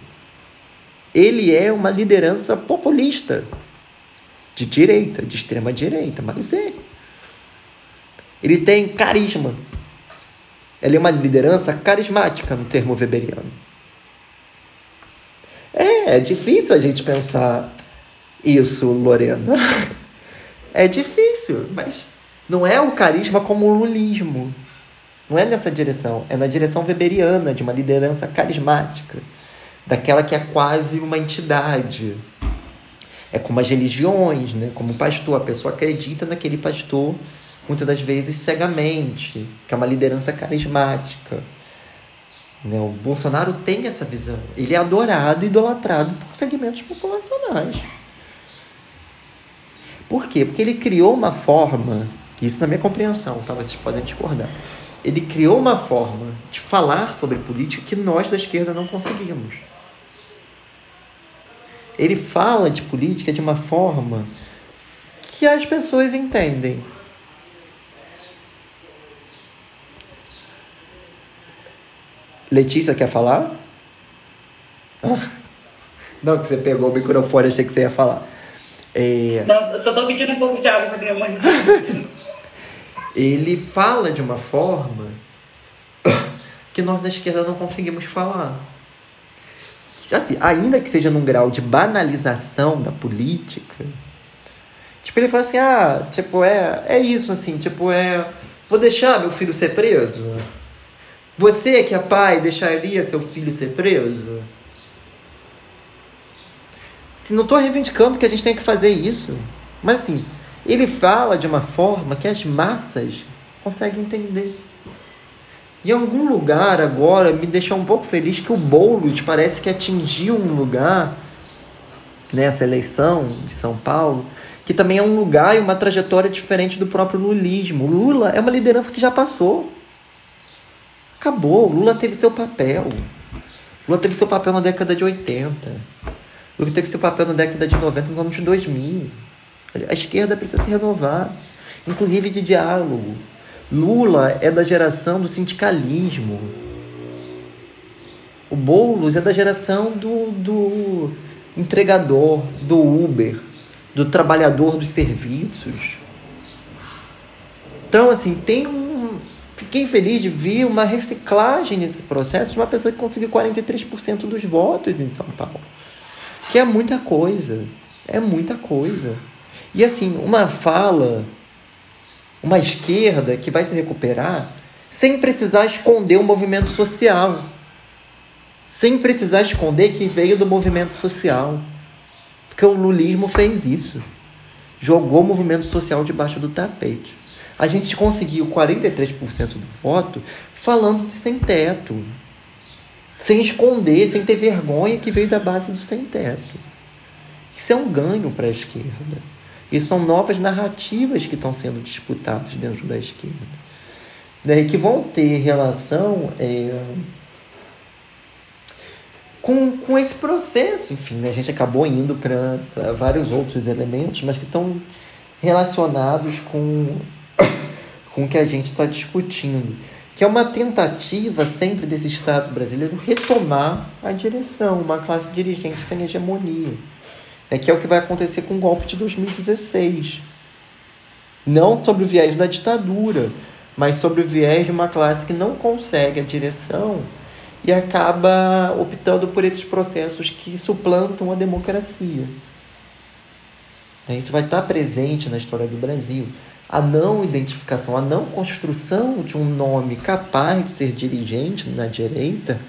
Ele é uma liderança populista, de direita, de extrema direita, mas é. Ele tem carisma. Ele é uma liderança carismática no termo weberiano. É, é difícil a gente pensar isso, Lorena. É difícil, mas não é o carisma como o lulismo. Não é nessa direção. É na direção weberiana, de uma liderança carismática. Daquela que é quase uma entidade. É como as religiões, né? como o pastor. A pessoa acredita naquele pastor, muitas das vezes cegamente, que é uma liderança carismática. Né? O Bolsonaro tem essa visão. Ele é adorado e idolatrado por segmentos populacionais. Por quê? Porque ele criou uma forma, isso na minha compreensão, tá? vocês podem discordar. Ele criou uma forma de falar sobre política que nós da esquerda não conseguimos. Ele fala de política de uma forma que as pessoas entendem. Letícia quer falar? Ah. Não, que você pegou o microfone, achei que você ia falar. É... Não, só tô pedindo um pouco de água pra minha mãe. ele fala de uma forma que nós da esquerda não conseguimos falar. Assim, ainda que seja num grau de banalização da política, tipo, ele fala assim, ah, tipo, é, é isso, assim, tipo, é. Vou deixar meu filho ser preso? Você que é pai deixaria seu filho ser preso? Se não estou reivindicando que a gente tem que fazer isso. Mas assim, ele fala de uma forma que as massas conseguem entender. E em algum lugar agora me deixa um pouco feliz que o Boulos parece que atingiu um lugar nessa eleição de São Paulo, que também é um lugar e uma trajetória diferente do próprio lulismo. Lula é uma liderança que já passou. Acabou. Lula teve seu papel. Lula teve seu papel na década de 80 o que teve seu papel na década de 90, nos anos 2000. A esquerda precisa se renovar, inclusive de diálogo. Lula é da geração do sindicalismo. O Boulos é da geração do, do entregador, do Uber, do trabalhador dos serviços. Então, assim, tem um, Fiquei feliz de ver uma reciclagem nesse processo de uma pessoa que conseguiu 43% dos votos em São Paulo. Que é muita coisa. É muita coisa. E assim, uma fala, uma esquerda que vai se recuperar sem precisar esconder o movimento social. Sem precisar esconder que veio do movimento social. Porque o lulismo fez isso. Jogou o movimento social debaixo do tapete a gente conseguiu 43% do voto falando de sem teto. Sem esconder, sem ter vergonha que veio da base do sem teto. Isso é um ganho para a esquerda. E são novas narrativas que estão sendo disputadas dentro da esquerda. Né, que vão ter relação é, com, com esse processo. Enfim, né, a gente acabou indo para vários outros elementos, mas que estão relacionados com com o que a gente está discutindo, que é uma tentativa sempre desse Estado brasileiro retomar a direção, uma classe dirigente sem hegemonia, é que é o que vai acontecer com o golpe de 2016. Não sobre o viés da ditadura, mas sobre o viés de uma classe que não consegue a direção e acaba optando por esses processos que suplantam a democracia. Isso vai estar presente na história do Brasil a não identificação, a não construção de um nome capaz de ser dirigente na direita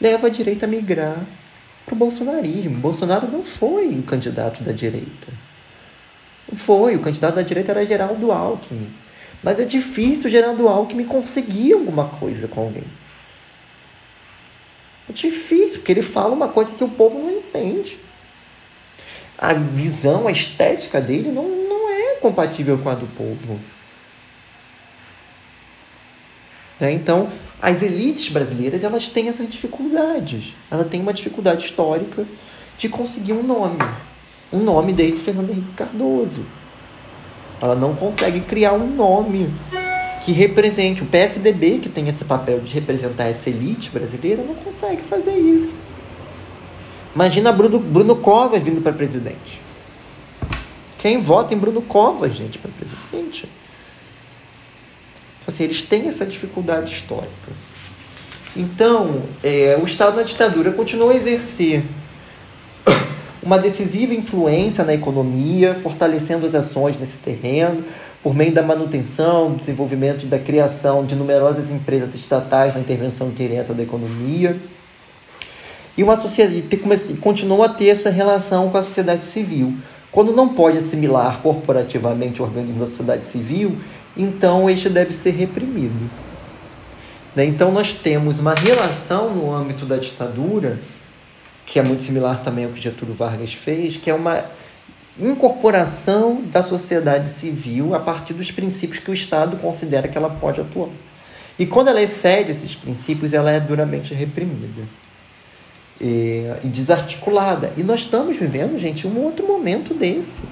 leva a direita a migrar para o bolsonarismo. Bolsonaro não foi o candidato da direita. Foi. O candidato da direita era Geraldo Alckmin. Mas é difícil Geraldo Alckmin conseguir alguma coisa com alguém. É difícil, porque ele fala uma coisa que o povo não entende. A visão, a estética dele não, compatível com a do povo. Né? Então, as elites brasileiras elas têm essas dificuldades. Ela tem uma dificuldade histórica de conseguir um nome. Um nome desde Fernando Henrique Cardoso. Ela não consegue criar um nome que represente. O PSDB, que tem esse papel de representar essa elite brasileira, não consegue fazer isso. Imagina Bruno, Bruno Covas vindo para presidente. Quem vota em Bruno Covas, gente, para presidente? Assim, eles têm essa dificuldade histórica. Então, é, o Estado na ditadura continuou a exercer uma decisiva influência na economia, fortalecendo as ações nesse terreno, por meio da manutenção, desenvolvimento e da criação de numerosas empresas estatais na intervenção direta da economia. E uma sociedade continuou a ter essa relação com a sociedade civil, quando não pode assimilar corporativamente o organismo da sociedade civil, então este deve ser reprimido. Né? Então nós temos uma relação no âmbito da ditadura, que é muito similar também ao que Getúlio Vargas fez, que é uma incorporação da sociedade civil a partir dos princípios que o Estado considera que ela pode atuar. E quando ela excede esses princípios, ela é duramente reprimida e desarticulada. E nós estamos vivendo, gente, um outro momento desse.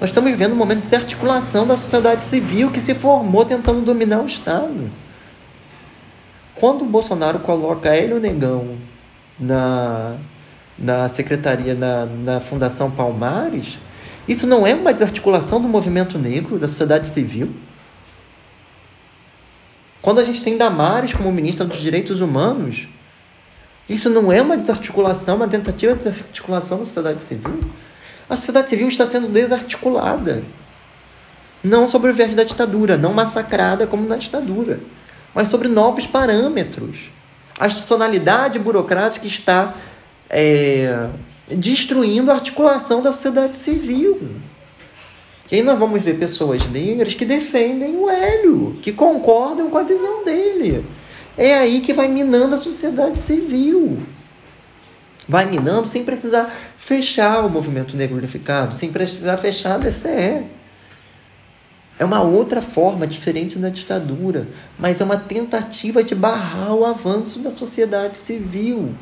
Nós estamos vivendo um momento de desarticulação da sociedade civil que se formou tentando dominar o Estado. Quando o Bolsonaro coloca Hélio Negão na, na secretaria, na, na Fundação Palmares, isso não é uma desarticulação do movimento negro, da sociedade civil? Quando a gente tem Damares como ministra dos Direitos Humanos, isso não é uma desarticulação, uma tentativa de desarticulação da sociedade civil? A sociedade civil está sendo desarticulada. Não sobre o viés da ditadura, não massacrada como na ditadura, mas sobre novos parâmetros. A institucionalidade burocrática está é, destruindo a articulação da sociedade civil. E aí nós vamos ver pessoas negras que defendem o Hélio, que concordam com a visão dele. É aí que vai minando a sociedade civil. Vai minando sem precisar fechar o movimento negro unificado, sem precisar fechar a DCE. É uma outra forma, diferente da ditadura, mas é uma tentativa de barrar o avanço da sociedade civil,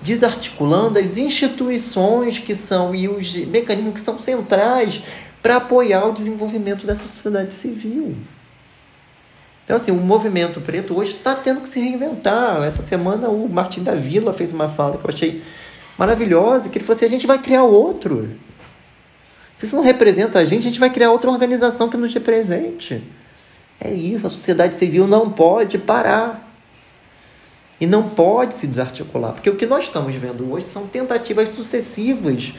desarticulando as instituições que são e os mecanismos que são centrais para apoiar o desenvolvimento dessa sociedade civil. Então, assim, o movimento preto hoje está tendo que se reinventar. Essa semana o Martim da Vila fez uma fala que eu achei maravilhosa, que ele falou assim, a gente vai criar outro. Se isso não representa a gente, a gente vai criar outra organização que nos represente. É isso, a sociedade civil não pode parar. E não pode se desarticular, porque o que nós estamos vendo hoje são tentativas sucessivas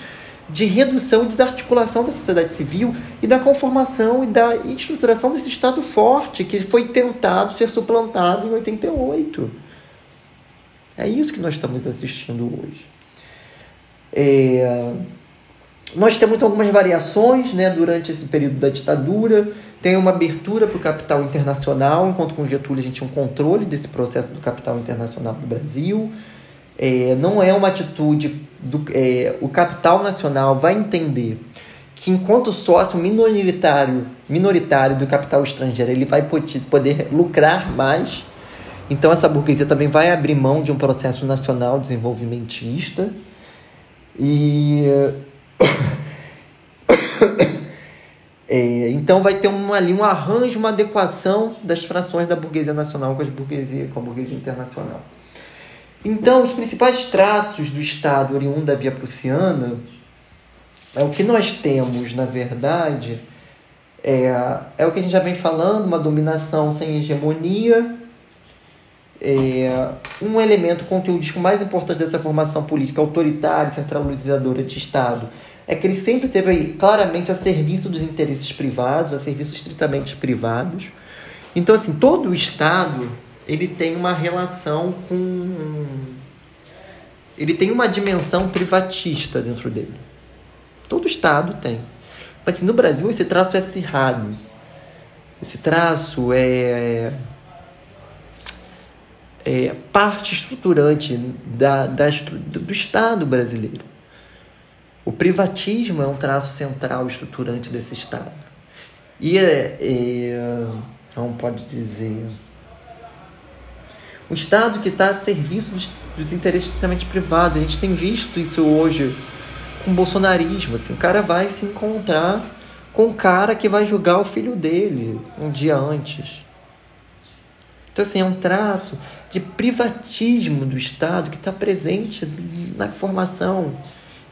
de redução e desarticulação da sociedade civil e da conformação e da estruturação desse Estado forte que foi tentado ser suplantado em 88. É isso que nós estamos assistindo hoje. É... Nós temos algumas variações né, durante esse período da ditadura. Tem uma abertura para o capital internacional, enquanto com Getúlio a gente tinha um controle desse processo do capital internacional no Brasil. É, não é uma atitude do é, o capital nacional vai entender que enquanto sócio minoritário minoritário do capital estrangeiro ele vai poder lucrar mais então essa burguesia também vai abrir mão de um processo nacional desenvolvimentista e é, então vai ter ali um arranjo, uma adequação das frações da burguesia nacional com, as burguesia, com a burguesia internacional. Então, os principais traços do Estado oriundo da Via Prussiana é o que nós temos, na verdade, é, é o que a gente já vem falando, uma dominação sem hegemonia, é, um elemento conteudístico mais importante dessa formação política autoritária, centralizadora de Estado, é que ele sempre teve claramente a serviço dos interesses privados, a serviço estritamente privados. Então, assim, todo o Estado ele tem uma relação com. Ele tem uma dimensão privatista dentro dele. Todo Estado tem. Mas no Brasil esse traço é acirrado. Esse traço é, é parte estruturante da, da, do Estado brasileiro. O privatismo é um traço central estruturante desse Estado. E é, é, não pode dizer um Estado que está a serviço dos, dos interesses extremamente privados. A gente tem visto isso hoje com o bolsonarismo. Assim, o cara vai se encontrar com o cara que vai julgar o filho dele um dia antes. Então, assim, é um traço de privatismo do Estado que está presente na formação.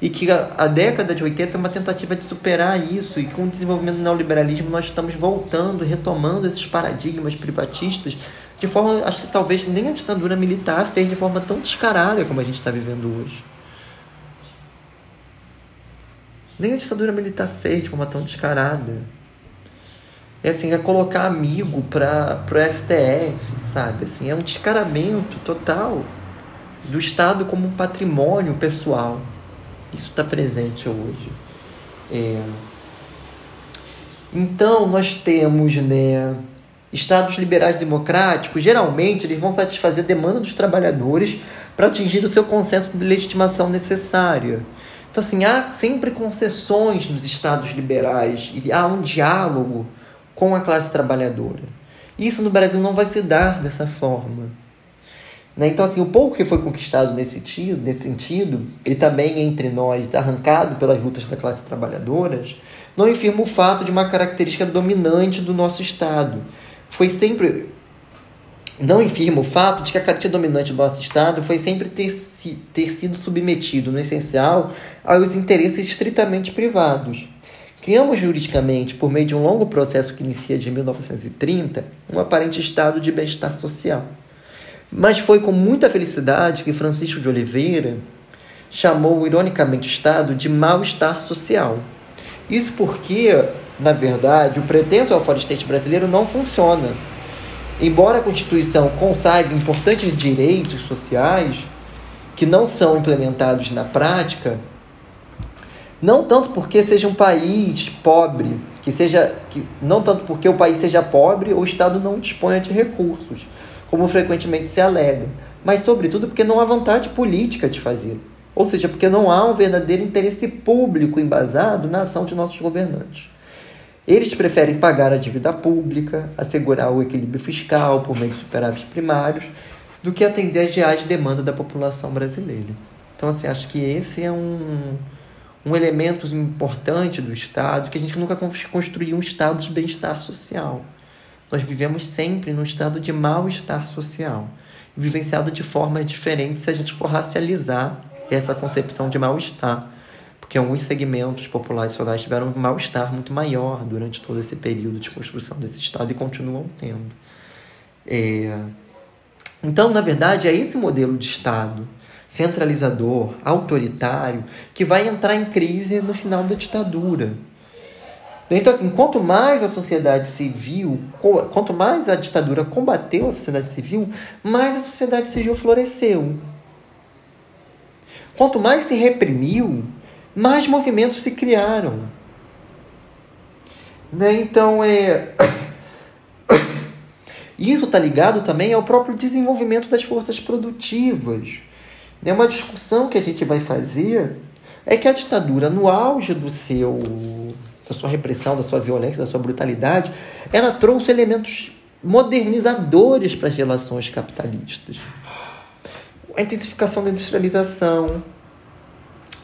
E que a, a, década de 80 é uma tentativa de superar isso. E com o desenvolvimento do neoliberalismo, nós estamos voltando, retomando esses paradigmas privatistas de forma, acho que talvez nem a ditadura militar fez de forma tão descarada como a gente está vivendo hoje. Nem a ditadura militar fez de forma tão descarada. É assim, é colocar amigo para o STF, sabe? Assim, é um descaramento total do Estado como um patrimônio pessoal. Isso está presente hoje. É... Então, nós temos, né, Estados liberais democráticos, geralmente, eles vão satisfazer a demanda dos trabalhadores para atingir o seu consenso de legitimação necessária. Então, assim, há sempre concessões nos Estados liberais e há um diálogo com a classe trabalhadora. Isso no Brasil não vai se dar dessa forma. Né? Então, assim, o pouco que foi conquistado nesse sentido, nesse sentido, e também entre nós, arrancado pelas lutas da classe trabalhadoras, não infirma o fato de uma característica dominante do nosso Estado, foi sempre. Não infirma o fato de que a característica dominante do nosso Estado foi sempre ter, ter sido submetido, no essencial, aos interesses estritamente privados. Criamos juridicamente, por meio de um longo processo que inicia de 1930, um aparente estado de bem-estar social. Mas foi com muita felicidade que Francisco de Oliveira chamou ironicamente o Estado de mal-estar social. Isso porque na verdade, o pretenso welfare state brasileiro não funciona. Embora a Constituição consagre importantes direitos sociais que não são implementados na prática, não tanto porque seja um país pobre, que seja que não tanto porque o país seja pobre ou o Estado não disponha de recursos, como frequentemente se alega, mas sobretudo porque não há vontade política de fazer. Ou seja, porque não há um verdadeiro interesse público embasado na ação de nossos governantes. Eles preferem pagar a dívida pública, assegurar o equilíbrio fiscal por meio de superávites primários, do que atender às reais demandas da população brasileira. Então, assim, acho que esse é um, um elemento importante do Estado, que a gente nunca construiu um estado de bem-estar social. Nós vivemos sempre num estado de mal-estar social, vivenciado de forma diferente se a gente for racializar essa concepção de mal-estar porque alguns segmentos populares sociais tiveram um mal-estar muito maior durante todo esse período de construção desse Estado e continuam tendo. É... Então, na verdade, é esse modelo de Estado centralizador, autoritário, que vai entrar em crise no final da ditadura. Então, assim, quanto mais a sociedade civil, quanto mais a ditadura combateu a sociedade civil, mais a sociedade civil floresceu. Quanto mais se reprimiu, mais movimentos se criaram. Né? Então, é. Isso está ligado também ao próprio desenvolvimento das forças produtivas. Né? Uma discussão que a gente vai fazer é que a ditadura, no auge do seu, da sua repressão, da sua violência, da sua brutalidade, ela trouxe elementos modernizadores para as relações capitalistas. A intensificação da industrialização,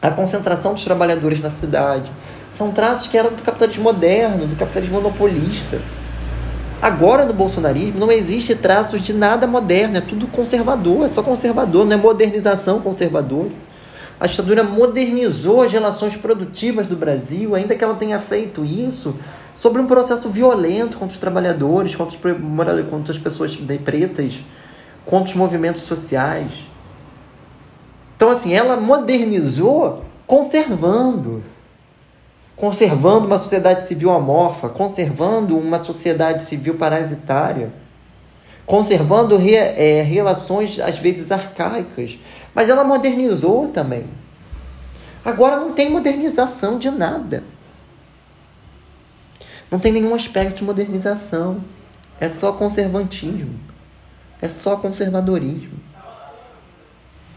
a concentração dos trabalhadores na cidade, são traços que eram do capitalismo moderno, do capitalismo monopolista. Agora no bolsonarismo não existe traços de nada moderno, é tudo conservador, é só conservador, não é modernização conservadora. A ditadura modernizou as relações produtivas do Brasil, ainda que ela tenha feito isso sobre um processo violento contra os trabalhadores, contra, os, contra as pessoas pretas, contra os movimentos sociais. Então, assim, ela modernizou conservando conservando uma sociedade civil amorfa, conservando uma sociedade civil parasitária, conservando re, é, relações às vezes arcaicas. Mas ela modernizou também. Agora não tem modernização de nada. Não tem nenhum aspecto de modernização. É só conservantismo. É só conservadorismo.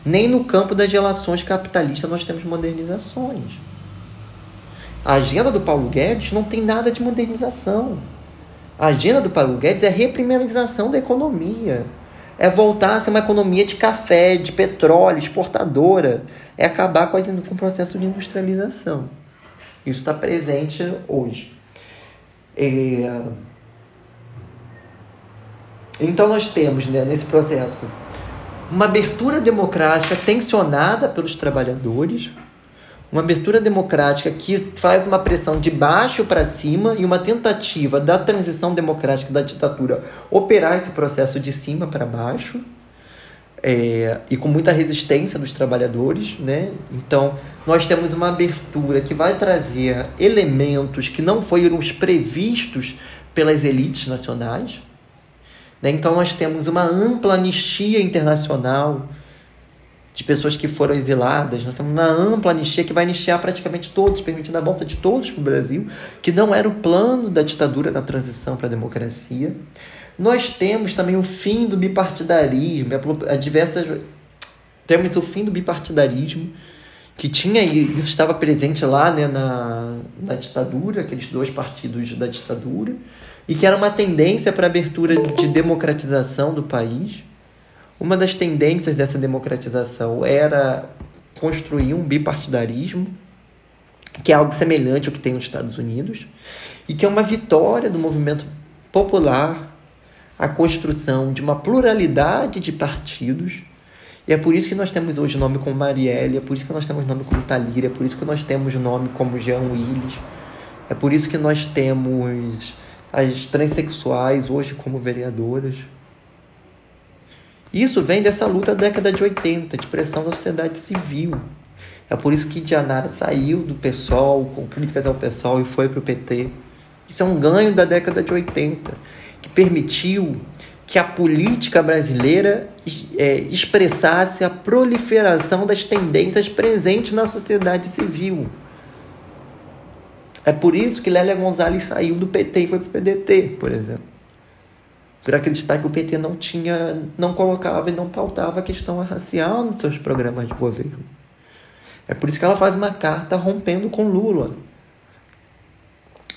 Nem no campo das relações capitalistas nós temos modernizações. A agenda do Paulo Guedes não tem nada de modernização. A agenda do Paulo Guedes é reprimarização da economia. É voltar a ser uma economia de café, de petróleo, exportadora. É acabar com, com o processo de industrialização. Isso está presente hoje. É... Então nós temos né, nesse processo uma abertura democrática tensionada pelos trabalhadores, uma abertura democrática que faz uma pressão de baixo para cima e uma tentativa da transição democrática da ditadura operar esse processo de cima para baixo é, e com muita resistência dos trabalhadores, né? Então nós temos uma abertura que vai trazer elementos que não foram previstos pelas elites nacionais. Né? Então nós temos uma ampla anistia internacional de pessoas que foram exiladas. Nós temos uma ampla anistia que vai anistiar praticamente todos, permitindo a volta de todos para o Brasil, que não era o plano da ditadura da transição para a democracia. Nós temos também o fim do bipartidarismo, a diversas temos o fim do bipartidarismo, que tinha isso estava presente lá né, na, na ditadura, aqueles dois partidos da ditadura, e que era uma tendência para a abertura de democratização do país. Uma das tendências dessa democratização era construir um bipartidarismo, que é algo semelhante ao que tem nos Estados Unidos, e que é uma vitória do movimento popular, a construção de uma pluralidade de partidos. E é por isso que nós temos hoje nome como Marielle, é por isso que nós temos nome como Talira, é por isso que nós temos nome como Jean Willis, é por isso que nós temos as transexuais hoje como vereadoras. Isso vem dessa luta da década de 80, de pressão da sociedade civil. É por isso que Dianara saiu do PSOL, com críticas ao PSOL, e foi para o PT. Isso é um ganho da década de 80, que permitiu que a política brasileira é, expressasse a proliferação das tendências presentes na sociedade civil. É por isso que Lélia Gonzalez saiu do PT e foi para o PDT, por exemplo por acreditar que o PT não tinha, não colocava e não pautava a questão racial nos seus programas de governo. É por isso que ela faz uma carta rompendo com Lula.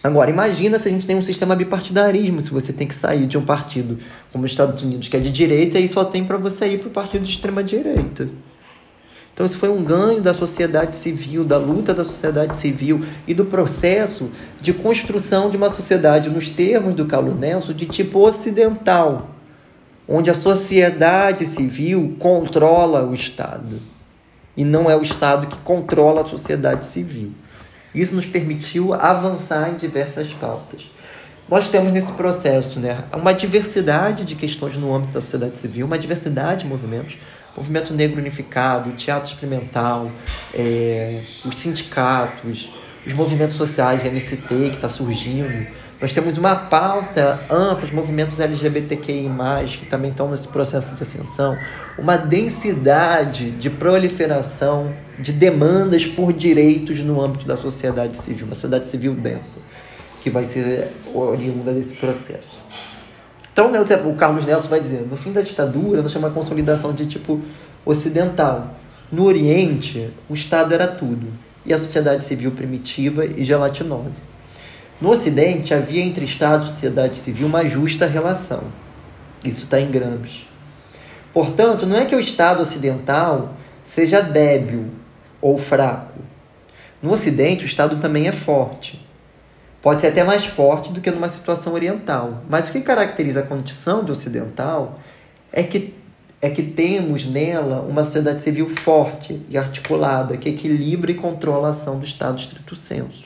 Agora, imagina se a gente tem um sistema bipartidarismo, se você tem que sair de um partido como os Estados Unidos, que é de direita, e só tem para você ir para o partido de extrema direita. Então, isso foi um ganho da sociedade civil, da luta da sociedade civil e do processo de construção de uma sociedade, nos termos do Carlos Nelson, de tipo ocidental, onde a sociedade civil controla o Estado. e não é o Estado que controla a sociedade civil. Isso nos permitiu avançar em diversas pautas. Nós temos nesse processo né, uma diversidade de questões no âmbito da sociedade civil, uma diversidade de movimentos, movimento negro unificado, o teatro experimental, é, os sindicatos, os movimentos sociais, MST que está surgindo. Nós temos uma pauta ampla, os movimentos LGBTQI, que também estão nesse processo de ascensão, uma densidade de proliferação de demandas por direitos no âmbito da sociedade civil, uma sociedade civil densa, que vai ser oriunda desse processo. Então, né, o Carlos Nelson vai dizer: no fim da ditadura, nós chamamos a consolidação de tipo ocidental. No Oriente, o Estado era tudo, e a sociedade civil primitiva e gelatinosa. No Ocidente, havia entre Estado e sociedade civil uma justa relação. Isso está em Gramsci. Portanto, não é que o Estado ocidental seja débil ou fraco. No Ocidente, o Estado também é forte. Pode ser até mais forte do que numa situação oriental. Mas o que caracteriza a condição de ocidental é que, é que temos nela uma sociedade civil forte e articulada, que equilibra e controla a ação do Estado estrito senso.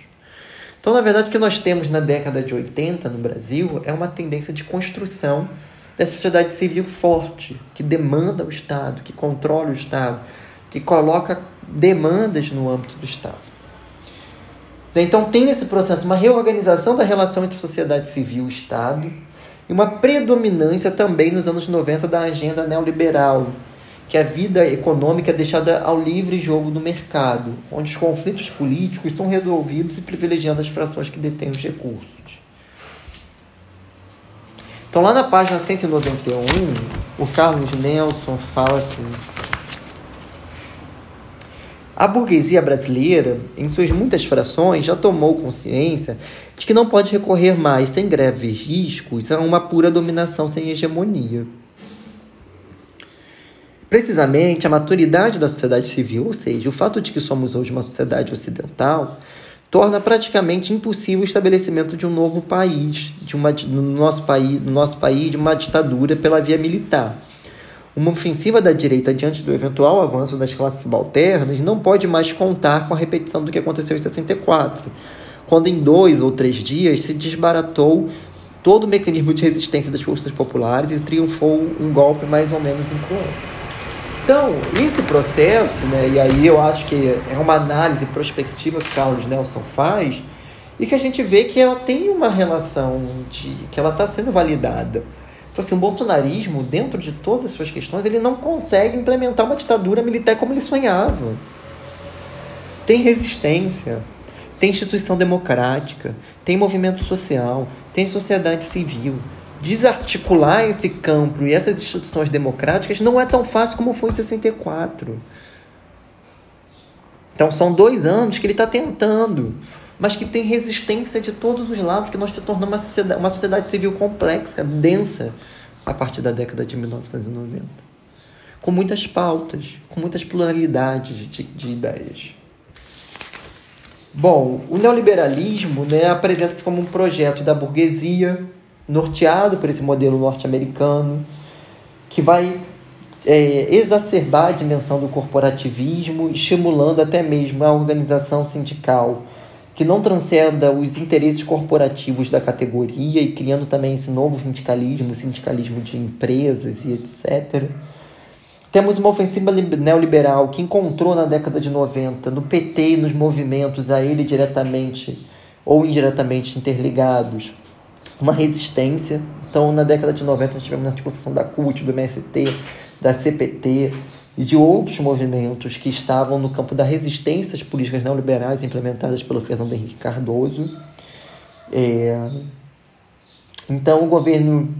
Então, na verdade, o que nós temos na década de 80 no Brasil é uma tendência de construção da sociedade civil forte, que demanda o Estado, que controla o Estado, que coloca demandas no âmbito do Estado. Então, tem nesse processo uma reorganização da relação entre sociedade civil e Estado e uma predominância também nos anos 90 da agenda neoliberal, que a vida econômica é deixada ao livre jogo do mercado, onde os conflitos políticos são resolvidos e privilegiando as frações que detêm os recursos. Então, lá na página 191, o Carlos Nelson fala assim. A burguesia brasileira, em suas muitas frações, já tomou consciência de que não pode recorrer mais, sem greves riscos, a uma pura dominação sem hegemonia. Precisamente, a maturidade da sociedade civil, ou seja, o fato de que somos hoje uma sociedade ocidental, torna praticamente impossível o estabelecimento de um novo país, de uma, no, nosso país, no nosso país, de uma ditadura pela via militar. Uma ofensiva da direita diante do eventual avanço das classes subalternas não pode mais contar com a repetição do que aconteceu em 64, quando em dois ou três dias se desbaratou todo o mecanismo de resistência das forças populares e triunfou um golpe mais ou menos incluído. Então, esse processo, né, e aí eu acho que é uma análise prospectiva que Carlos Nelson faz, e que a gente vê que ela tem uma relação de que ela está sendo validada. Então, assim, o bolsonarismo, dentro de todas as suas questões, ele não consegue implementar uma ditadura militar como ele sonhava. Tem resistência, tem instituição democrática, tem movimento social, tem sociedade civil. Desarticular esse campo e essas instituições democráticas não é tão fácil como foi em 64. Então, são dois anos que ele está tentando mas que tem resistência de todos os lados, que nós se tornamos uma sociedade, uma sociedade civil complexa, densa, a partir da década de 1990. Com muitas pautas, com muitas pluralidades de, de ideias. Bom, o neoliberalismo né, apresenta-se como um projeto da burguesia, norteado por esse modelo norte-americano, que vai é, exacerbar a dimensão do corporativismo, estimulando até mesmo a organização sindical que não transcenda os interesses corporativos da categoria e criando também esse novo sindicalismo, sindicalismo de empresas e etc. Temos uma ofensiva neoliberal que encontrou na década de 90 no PT e nos movimentos a ele diretamente ou indiretamente interligados uma resistência. Então, na década de 90, nós tivemos a articulação da CUT, do MST, da CPT, e de outros movimentos que estavam no campo da resistência às políticas neoliberais implementadas pelo Fernando Henrique Cardoso. É... Então, o governo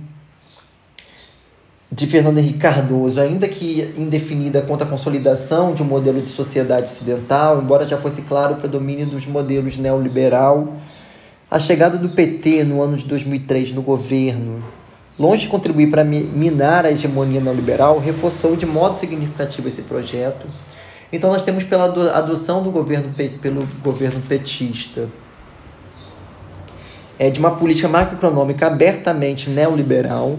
de Fernando Henrique Cardoso, ainda que indefinida quanto à consolidação de um modelo de sociedade ocidental, embora já fosse claro o predomínio dos modelos neoliberal, a chegada do PT no ano de 2003 no governo longe de contribuir para minar a hegemonia neoliberal, reforçou de modo significativo esse projeto. Então nós temos pela adoção do governo pelo governo petista é de uma política macroeconômica abertamente neoliberal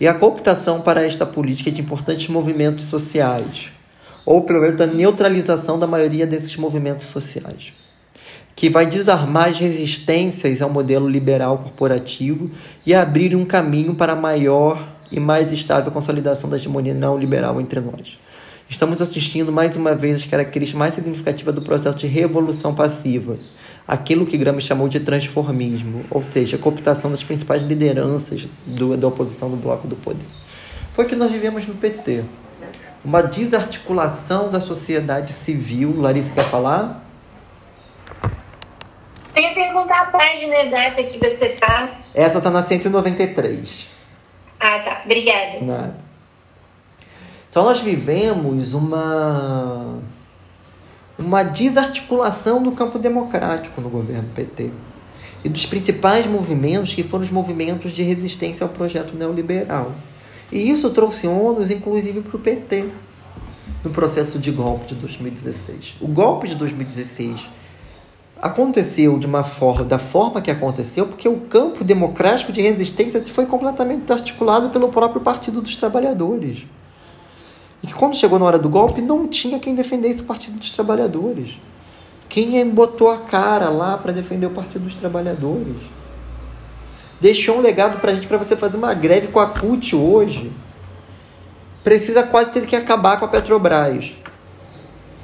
e a cooptação para esta política de importantes movimentos sociais, ou pelo menos da neutralização da maioria desses movimentos sociais, que vai desarmar as resistências ao modelo liberal corporativo e abrir um caminho para maior e mais estável consolidação da hegemonia não liberal entre nós. Estamos assistindo mais uma vez as características mais significativas do processo de revolução passiva, aquilo que Gramsci chamou de transformismo, ou seja, a cooptação das principais lideranças do, da oposição do bloco do poder. Foi o que nós vivemos no PT. Uma desarticulação da sociedade civil. Larissa quer falar? Ia perguntar a página exata que você está. Essa está na 193. Ah, tá. Obrigada. Nada. Então nós vivemos uma uma desarticulação do campo democrático no governo PT e dos principais movimentos que foram os movimentos de resistência ao projeto neoliberal. E isso trouxe ônus, inclusive, para o PT no processo de golpe de 2016. O golpe de 2016 aconteceu de uma forma, da forma que aconteceu, porque o campo democrático de resistência foi completamente articulado pelo próprio Partido dos Trabalhadores. E quando chegou na hora do golpe, não tinha quem defendesse o Partido dos Trabalhadores. Quem botou a cara lá para defender o Partido dos Trabalhadores? Deixou um legado para a gente para você fazer uma greve com a CUT hoje. Precisa quase ter que acabar com a Petrobras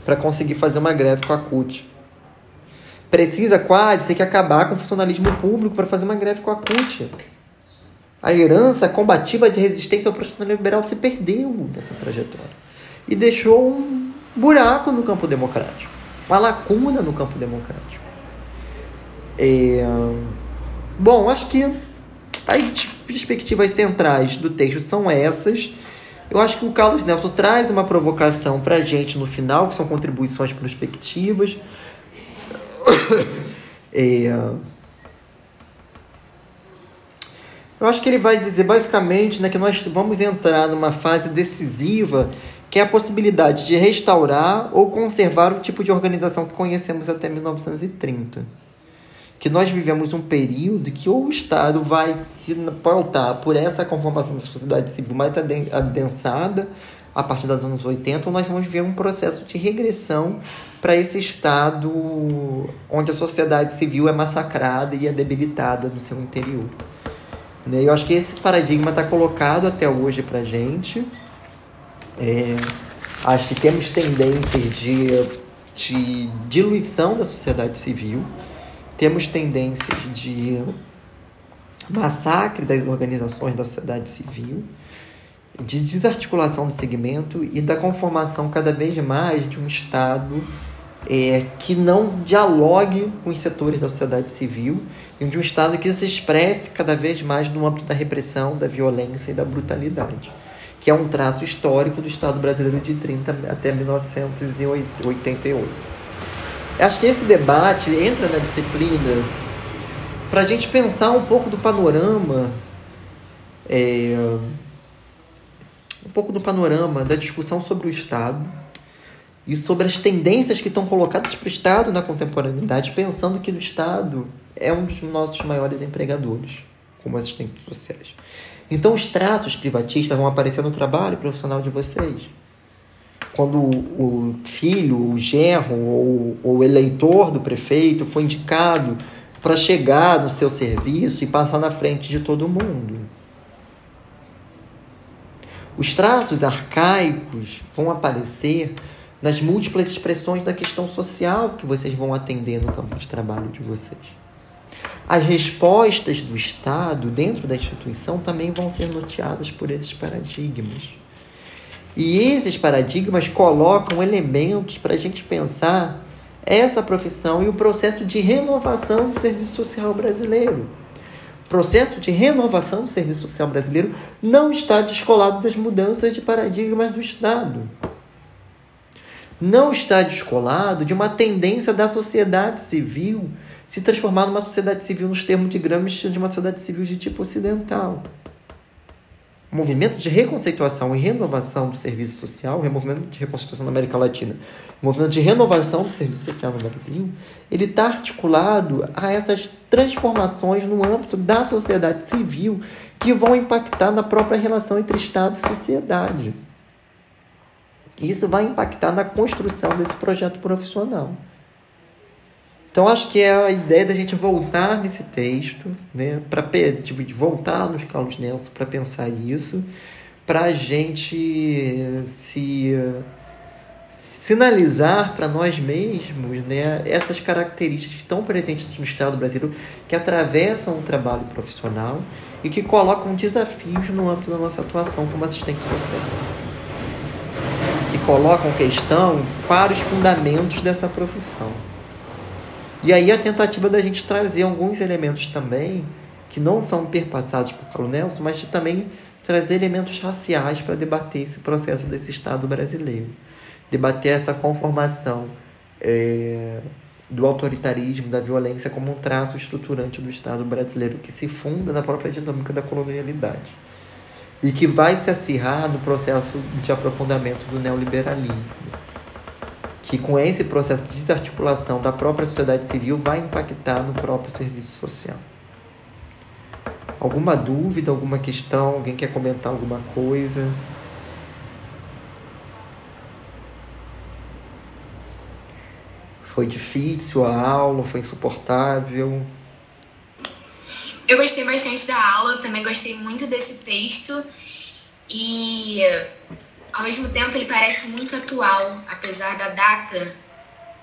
para conseguir fazer uma greve com a CUT precisa quase ter que acabar com o funcionalismo público para fazer uma greve com a CUT. A herança combativa de resistência ao processo liberal se perdeu nessa trajetória e deixou um buraco no campo democrático, uma lacuna no campo democrático. É... Bom, acho que as perspectivas centrais do texto são essas. Eu acho que o Carlos Nelson traz uma provocação para a gente no final, que são contribuições prospectivas. É, eu acho que ele vai dizer basicamente né, que nós vamos entrar numa fase decisiva que é a possibilidade de restaurar ou conservar o tipo de organização que conhecemos até 1930. Que nós vivemos um período que ou o Estado vai se pautar por essa conformação da sociedade civil mais adensada, a partir dos anos 80, ou nós vamos ver um processo de regressão para esse estado onde a sociedade civil é massacrada e é debilitada no seu interior. Né? Eu acho que esse paradigma está colocado até hoje para gente. É, acho que temos tendências de, de diluição da sociedade civil, temos tendências de massacre das organizações da sociedade civil de desarticulação do segmento e da conformação cada vez mais de um Estado é, que não dialogue com os setores da sociedade civil e de um Estado que se expresse cada vez mais no âmbito da repressão, da violência e da brutalidade, que é um trato histórico do Estado brasileiro de 30 até 1988. Acho que esse debate entra na disciplina para a gente pensar um pouco do panorama. É, um pouco do panorama da discussão sobre o Estado e sobre as tendências que estão colocadas para o Estado na contemporaneidade, pensando que o Estado é um dos nossos maiores empregadores como assistentes sociais. Então, os traços privatistas vão aparecer no trabalho profissional de vocês. Quando o filho, o genro ou o eleitor do prefeito foi indicado para chegar no seu serviço e passar na frente de todo mundo. Os traços arcaicos vão aparecer nas múltiplas expressões da questão social que vocês vão atender no campo de trabalho de vocês. As respostas do Estado dentro da instituição também vão ser noteadas por esses paradigmas. E esses paradigmas colocam elementos para a gente pensar essa profissão e o processo de renovação do serviço social brasileiro processo de renovação do serviço social brasileiro não está descolado das mudanças de paradigmas do Estado. Não está descolado de uma tendência da sociedade civil se transformar numa sociedade civil nos termos de Gramsci de uma sociedade civil de tipo ocidental. O movimento de reconceituação e renovação do serviço social, o movimento de reconceituação na América Latina, o movimento de renovação do serviço social no Brasil, ele está articulado a essas transformações no âmbito da sociedade civil que vão impactar na própria relação entre Estado e sociedade. Isso vai impactar na construção desse projeto profissional. Então, acho que é a ideia da gente voltar nesse texto, né, para de voltar nos Carlos Nelson para pensar isso, para a gente se sinalizar para nós mesmos né, essas características que estão presentes no Estado brasileiro, que atravessam o trabalho profissional e que colocam desafios no âmbito da nossa atuação como assistente social. Colocam questão para os fundamentos dessa profissão. E aí a tentativa da gente trazer alguns elementos também, que não são perpassados por Carlos Nelson, mas de também trazer elementos raciais para debater esse processo desse Estado brasileiro debater essa conformação é, do autoritarismo, da violência como um traço estruturante do Estado brasileiro que se funda na própria dinâmica da colonialidade e que vai se acirrar no processo de aprofundamento do neoliberalismo, que com esse processo de desarticulação da própria sociedade civil vai impactar no próprio serviço social. Alguma dúvida, alguma questão? Alguém quer comentar alguma coisa? Foi difícil a aula? Foi insuportável? Eu gostei bastante da aula, também gostei muito desse texto e ao mesmo tempo ele parece muito atual, apesar da data.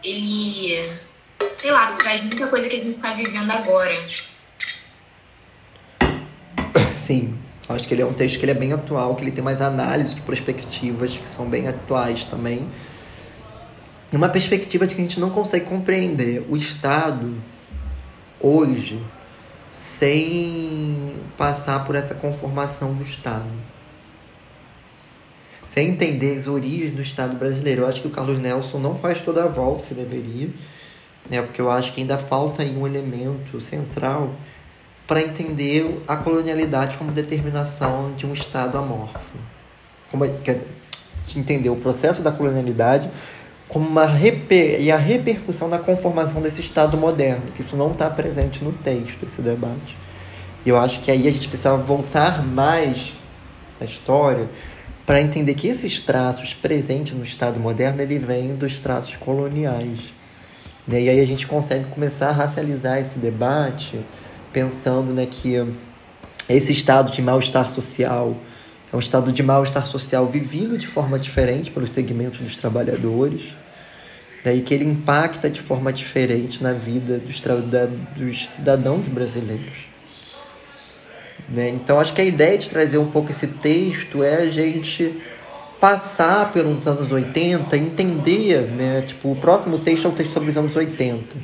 Ele, sei lá, traz muita coisa que a gente está vivendo agora. Sim, acho que ele é um texto que ele é bem atual, que ele tem mais análises perspectivas que são bem atuais também uma perspectiva de que a gente não consegue compreender o Estado hoje sem passar por essa conformação do Estado. Sem entender as origens do Estado brasileiro. Eu acho que o Carlos Nelson não faz toda a volta que deveria, né? porque eu acho que ainda falta aí um elemento central para entender a colonialidade como determinação de um Estado amorfo. Como, quer entender o processo da colonialidade como uma reper... e a repercussão na conformação desse Estado moderno, que isso não está presente no texto, esse debate. E eu acho que aí a gente precisava voltar mais na história para entender que esses traços presentes no Estado moderno ele vêm dos traços coloniais. Né? E aí a gente consegue começar a racializar esse debate pensando né, que esse estado de mal-estar social é um estado de mal-estar social vivido de forma diferente pelos segmentos dos trabalhadores, né, e que ele impacta de forma diferente na vida dos, dos cidadãos brasileiros. Né? Então, acho que a ideia de trazer um pouco esse texto é a gente passar pelos anos 80, entender, né? Tipo, o próximo texto é um texto sobre os anos 80.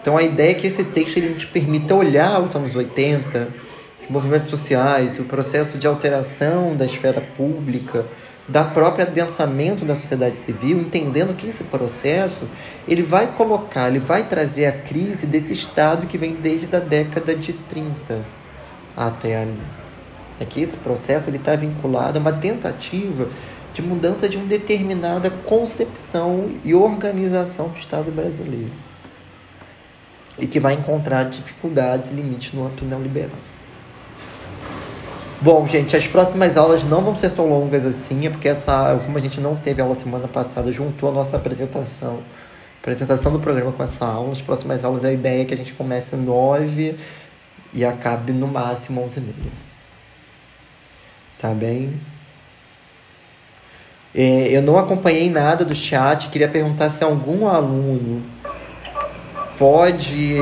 Então, a ideia é que esse texto ele te permita olhar os anos 80, os movimentos sociais, o processo de alteração da esfera pública, da própria adensamento da sociedade civil, entendendo que esse processo ele vai colocar, ele vai trazer a crise desse Estado que vem desde a década de 30 até ali. É que esse processo está vinculado a uma tentativa de mudança de uma determinada concepção e organização do Estado brasileiro. E que vai encontrar dificuldades e limites no âmbito neoliberal. Bom, gente, as próximas aulas não vão ser tão longas assim, é porque essa, como a gente não teve aula semana passada, juntou a nossa apresentação, apresentação do programa com essa aula. As próximas aulas, a ideia é que a gente comece nove e acabe no máximo onze e meia. Tá bem? É, eu não acompanhei nada do chat, queria perguntar se algum aluno pode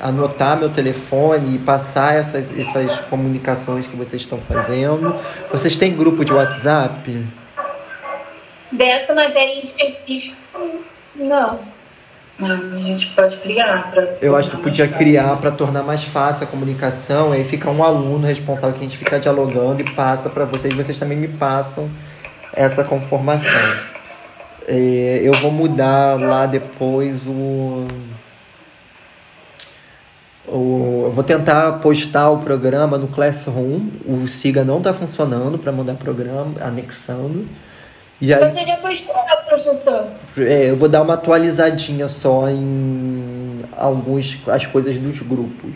anotar meu telefone e passar essas, essas comunicações que vocês estão fazendo. Vocês têm grupo de WhatsApp? Dessa matéria em específico, não. A gente pode criar para. Eu acho que podia criar para tornar mais fácil a comunicação. Aí fica um aluno responsável que a gente fica dialogando e passa para vocês. Vocês também me passam essa conformação. É, eu vou mudar lá depois o, eu vou tentar postar o programa no Classroom. O Siga não está funcionando para mandar programa, anexando. E aí, Você já postou, professor? É, eu vou dar uma atualizadinha só em alguns as coisas dos grupos.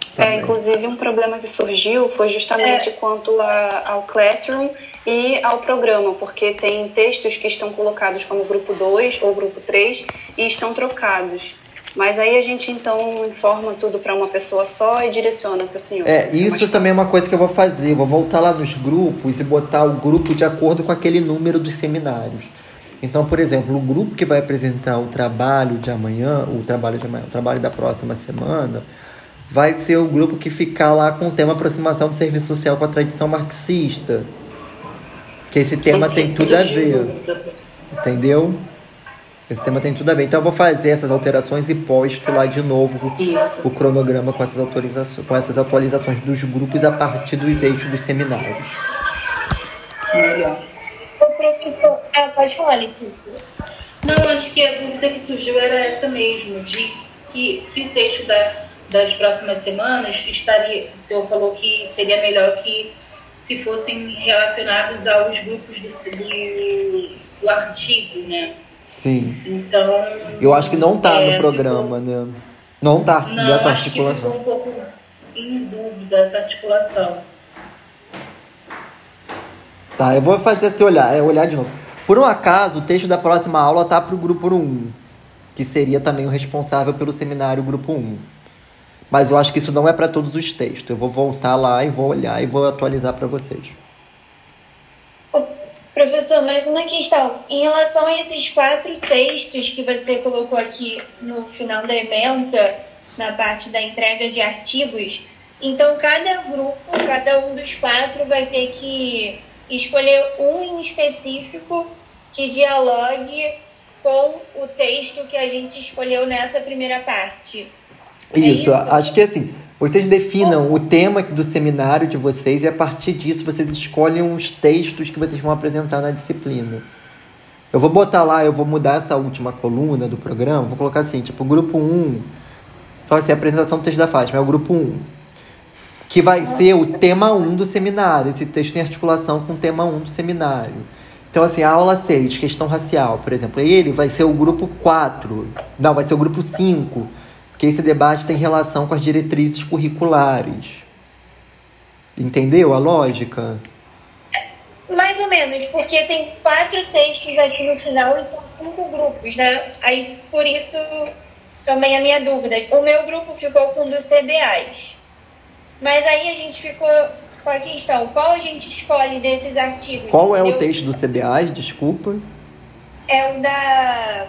Tá é, inclusive um problema que surgiu foi justamente é. quanto a, ao Classroom e ao programa, porque tem textos que estão colocados como grupo 2 ou grupo 3 e estão trocados. Mas aí a gente então informa tudo para uma pessoa só e direciona para o senhor. É, isso é também é uma coisa que eu vou fazer. Eu vou voltar lá nos grupos e botar o grupo de acordo com aquele número dos seminários. Então, por exemplo, o grupo que vai apresentar o trabalho de amanhã, o trabalho de amanhã, o trabalho da próxima semana, vai ser o grupo que ficar lá com o tema aproximação do serviço social com a tradição marxista. Que esse tema esse tem tudo a ver. Entendeu? Esse tema tem tudo a ver. Então eu vou fazer essas alterações e posto lá de novo Isso. o cronograma com essas, autorizações, com essas atualizações dos grupos a partir dos eixos dos seminários. Melhor. O professor. Ah, pode falar, Letícia. Não, acho que a dúvida que surgiu era essa mesmo, de que, que o texto da, das próximas semanas estaria. O senhor falou que seria melhor que se fossem relacionados aos grupos do, do, do artigo, né? Sim. Então. Eu acho que não tá é, no programa, ficou... né? Não tá não, nessa acho articulação. Que ficou um pouco em dúvida essa articulação. Tá, eu vou fazer esse olhar, é olhar de novo. Por um acaso, o texto da próxima aula tá pro grupo 1, que seria também o responsável pelo seminário grupo 1. Mas eu acho que isso não é para todos os textos. Eu vou voltar lá e vou olhar e vou atualizar para vocês. Professor, mais uma questão. Em relação a esses quatro textos que você colocou aqui no final da ementa, na parte da entrega de artigos, então cada grupo, cada um dos quatro vai ter que escolher um em específico que dialogue com o texto que a gente escolheu nessa primeira parte. Isso, é isso? acho que assim, vocês definam o tema do seminário de vocês e a partir disso vocês escolhem os textos que vocês vão apresentar na disciplina. Eu vou botar lá, eu vou mudar essa última coluna do programa, vou colocar assim, tipo, grupo 1, fala assim, apresentação do texto da Fátima, é o grupo 1. Que vai ser o tema 1 do seminário. Esse texto tem articulação com o tema 1 do seminário. Então, assim, a aula 6, questão racial, por exemplo, ele vai ser o grupo 4. Não, vai ser o grupo 5 porque esse debate tem relação com as diretrizes curriculares. Entendeu a lógica? Mais ou menos, porque tem quatro textos aqui no final e são cinco grupos, né? Aí, por isso, também a minha dúvida. O meu grupo ficou com dos CBAs. Mas aí a gente ficou com a questão, qual a gente escolhe desses artigos? Qual é o texto do CBAs, desculpa? É o da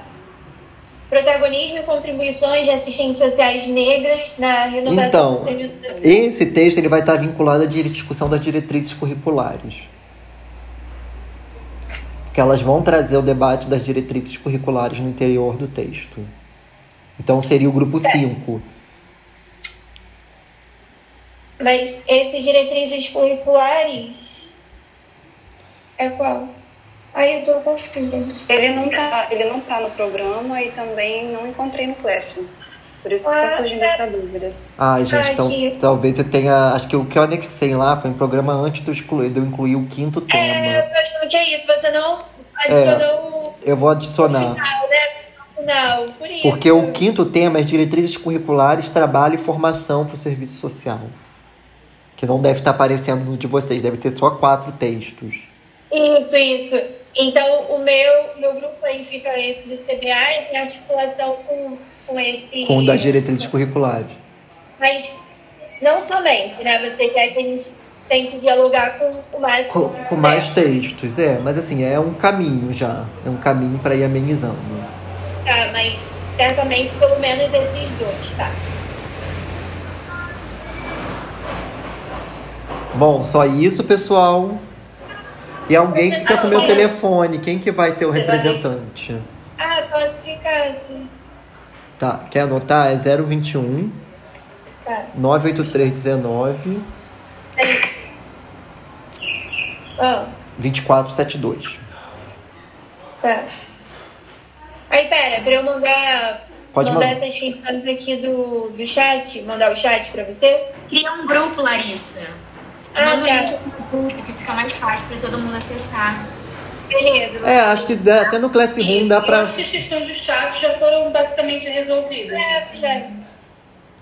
Protagonismo e contribuições de assistentes sociais negras na renovação então, do serviço Esse texto ele vai estar vinculado à discussão das diretrizes curriculares. Que elas vão trazer o debate das diretrizes curriculares no interior do texto. Então seria o grupo 5. Mas esses diretrizes curriculares é qual? Aí eu tô confusa. Ele não tá, ele não tá no programa e também não encontrei no Classroom. Por isso que tá ah, tá surgindo é... essa dúvida. Ah, gente, então talvez eu tenha. Acho que o que eu anexei lá foi um programa antes do excluir, de eu incluir o quinto tema. É, eu tô achando que é isso. Você não adicionou é, Eu vou adicionar. Final, né? Final, por isso. Porque o quinto tema é diretrizes curriculares, trabalho e formação para o serviço social. Que não deve estar aparecendo no de vocês, deve ter só quatro textos. Isso, isso. Então, o meu, meu grupo aí fica esse do CBA e tem articulação com, com esse. Com das diretrizes curriculares. Mas não somente, né? Você quer que a gente tem que dialogar com o mais. Com, com mais textos, é. Mas assim, é um caminho já. É um caminho para ir amenizando. Tá, mas certamente pelo menos esses dois, tá? Bom, só isso, pessoal. E alguém fica com o meu telefone. Quem que vai ter o representante? Ah, posso ficar assim. Tá, quer anotar? É 021 tá. 98319 ah. 2472. Tá. Aí, pera, pra eu mandar, Pode mandar mandar essas questões aqui do, do chat, mandar o chat pra você? Cria um grupo, Larissa. Eu ah, tá. que fica mais fácil para todo mundo acessar. Beleza. É, acho que dá, até no Classroom dá pra. acho que as questões do chat já foram basicamente resolvidas. É, certo.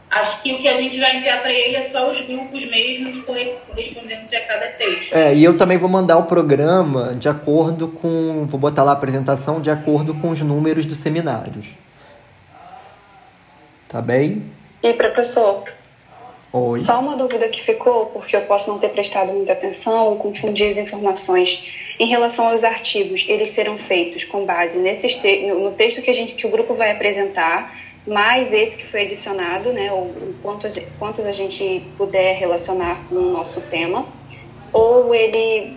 Acho que o que a gente vai enviar para ele é só os grupos mesmos correspondendo a cada texto. É, e eu também vou mandar o programa de acordo com. Vou botar lá a apresentação de acordo com os números dos seminários. Tá bem? E professor, Oi. Só uma dúvida que ficou, porque eu posso não ter prestado muita atenção ou confundir as informações. Em relação aos artigos, eles serão feitos com base nesses te no texto que, a gente, que o grupo vai apresentar, mais esse que foi adicionado, né, ou, quantos, quantos a gente puder relacionar com o nosso tema, ou ele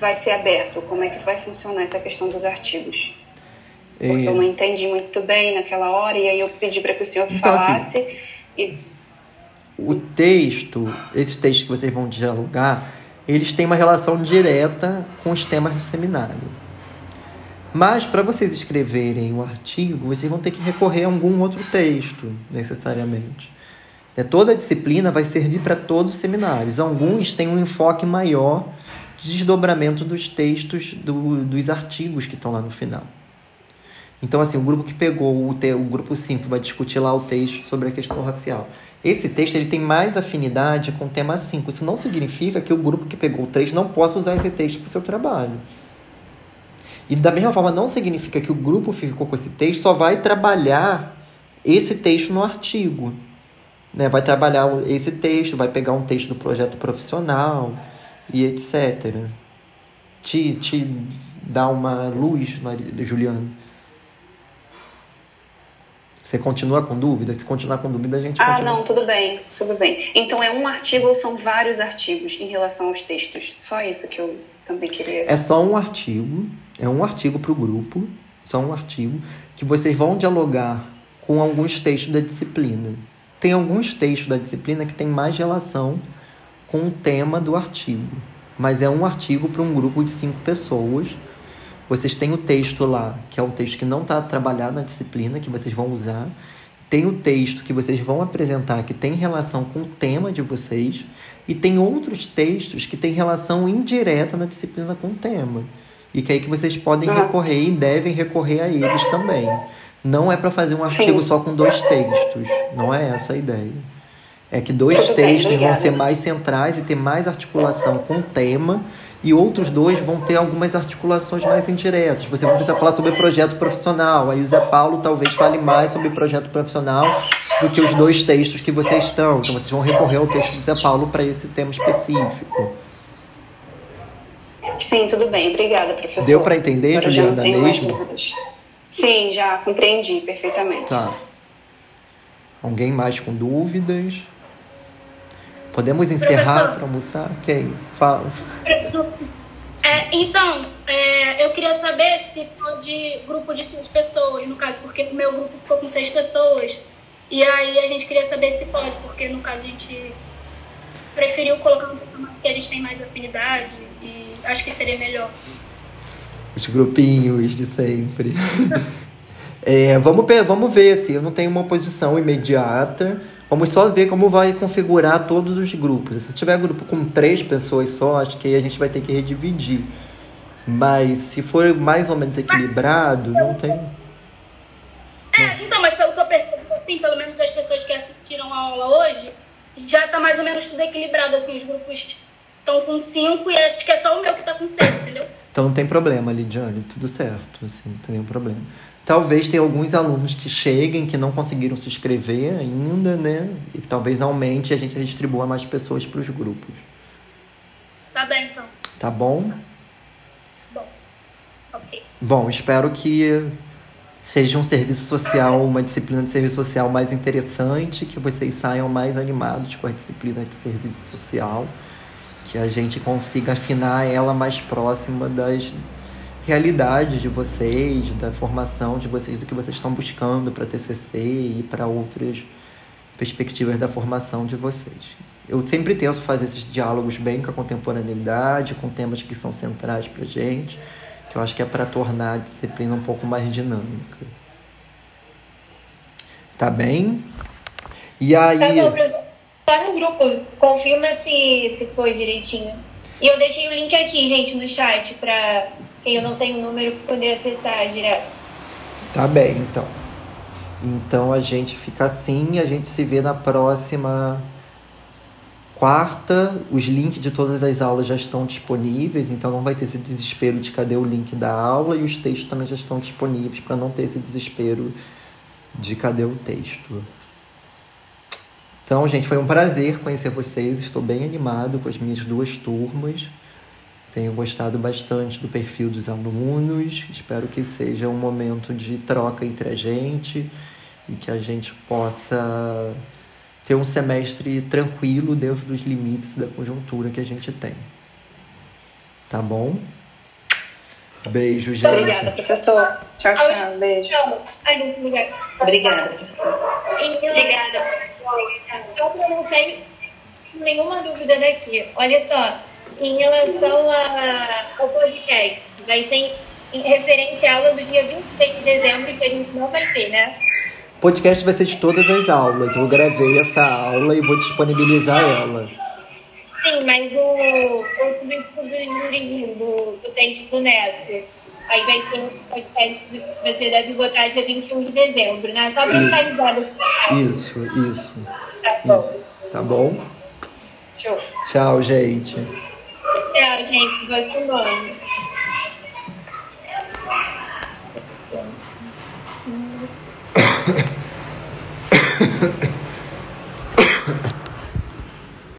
vai ser aberto? Como é que vai funcionar essa questão dos artigos? Porque eu não entendi muito bem naquela hora, e aí eu pedi para que o senhor então, falasse. Assim, e o texto, esses textos que vocês vão dialogar, eles têm uma relação direta com os temas do seminário. Mas para vocês escreverem o um artigo, vocês vão ter que recorrer a algum outro texto, necessariamente. É, toda a disciplina vai servir para todos os seminários. Alguns têm um enfoque maior de desdobramento dos textos do, dos artigos que estão lá no final. Então, assim, o grupo que pegou o, te, o grupo 5 vai discutir lá o texto sobre a questão racial. Esse texto ele tem mais afinidade com o tema 5. Isso não significa que o grupo que pegou o 3 não possa usar esse texto para o seu trabalho. E da mesma forma, não significa que o grupo ficou com esse texto só vai trabalhar esse texto no artigo. Né? Vai trabalhar esse texto, vai pegar um texto do projeto profissional e etc. Te, te dá uma luz, Juliano. Você continua com dúvida? Se continuar com dúvida, a gente Ah, continua. não, tudo bem, tudo bem. Então é um artigo ou são vários artigos em relação aos textos? Só isso que eu também queria. É só um artigo, é um artigo para o grupo, só um artigo, que vocês vão dialogar com alguns textos da disciplina. Tem alguns textos da disciplina que tem mais relação com o tema do artigo, mas é um artigo para um grupo de cinco pessoas vocês têm o texto lá, que é um texto que não está trabalhado na disciplina, que vocês vão usar. Tem o texto que vocês vão apresentar, que tem relação com o tema de vocês. E tem outros textos que têm relação indireta na disciplina com o tema. E que aí que vocês podem ah. recorrer e devem recorrer a eles também. Não é para fazer um artigo Sim. só com dois textos. Não é essa a ideia. É que dois textos vão ser mais centrais e ter mais articulação com o tema e outros dois vão ter algumas articulações mais indiretas. Você vai precisar falar sobre projeto profissional, aí o Zé Paulo talvez fale mais sobre projeto profissional do que os dois textos que vocês estão. Então vocês vão recorrer ao texto do Zé Paulo para esse tema específico. Sim, tudo bem. Obrigada, professor. Deu para entender, Agora Juliana, mesmo? Sim, já compreendi perfeitamente. Tá. Alguém mais com dúvidas? Podemos encerrar para almoçar? Quem? Fala. É, então, é, eu queria saber se pode grupo de seis pessoas, no caso, porque o meu grupo ficou com seis pessoas. E aí a gente queria saber se pode, porque no caso a gente preferiu colocar um programa que a gente tem mais afinidade e acho que seria melhor. Os grupinhos de sempre. é, vamos, vamos ver, assim, eu não tenho uma posição imediata Vamos só ver como vai configurar todos os grupos. Se tiver grupo com três pessoas só, acho que aí a gente vai ter que redividir. Mas se for mais ou menos equilibrado, não tem. É, então, mas pelo que eu percebo, assim, pelo menos as pessoas que assistiram a aula hoje, já tá mais ou menos tudo equilibrado, assim, os grupos estão com cinco e acho que é só o meu que tá com seis, entendeu? Então não tem problema, Lidiane, tudo certo, assim, não tem nenhum problema. Talvez tenha alguns alunos que cheguem que não conseguiram se inscrever ainda, né? E talvez aumente e a gente distribua mais pessoas para os grupos. Tá bem, então. Tá bom? Bom. Ok. Bom, espero que seja um serviço social, uma disciplina de serviço social mais interessante, que vocês saiam mais animados com a disciplina de serviço social, que a gente consiga afinar ela mais próxima das realidade de vocês, da formação de vocês, do que vocês estão buscando para TCC e para outras perspectivas da formação de vocês. Eu sempre tento fazer esses diálogos bem com a contemporaneidade, com temas que são centrais para gente, que eu acho que é para tornar a disciplina um pouco mais dinâmica. Tá bem? E aí. Tá bom, Tá no grupo, confirma se, se foi direitinho. E eu deixei o link aqui, gente, no chat para eu não tenho número poder acessar direto. Tá bem, então. Então a gente fica assim, a gente se vê na próxima quarta. Os links de todas as aulas já estão disponíveis, então não vai ter esse desespero de cadê o link da aula e os textos também já estão disponíveis para não ter esse desespero de cadê o texto. Então, gente, foi um prazer conhecer vocês. Estou bem animado com as minhas duas turmas. Tenho gostado bastante do perfil dos alunos. Espero que seja um momento de troca entre a gente e que a gente possa ter um semestre tranquilo dentro dos limites da conjuntura que a gente tem. Tá bom? Beijo, gente. Obrigada, professor. Tchau, tchau. Beijo. Obrigada, professor. Obrigada. Só para não ter nenhuma dúvida daqui. Olha só, em relação a, ao podcast, vai ser em referente à aula do dia 26 de dezembro, que a gente não vai ter, né? O podcast vai ser de todas as aulas. Eu gravei essa aula e vou disponibilizar ela. Sim, mas o, o do estudo do, do texto do Neto. Aí vai ter um podcast que você deve botar dia 21 de dezembro, né? Só para ficar ligado. Isso, isso. Tá bom. Isso. Tá bom? Show. Tchau, gente. Tchau, gente. Ha ha ha.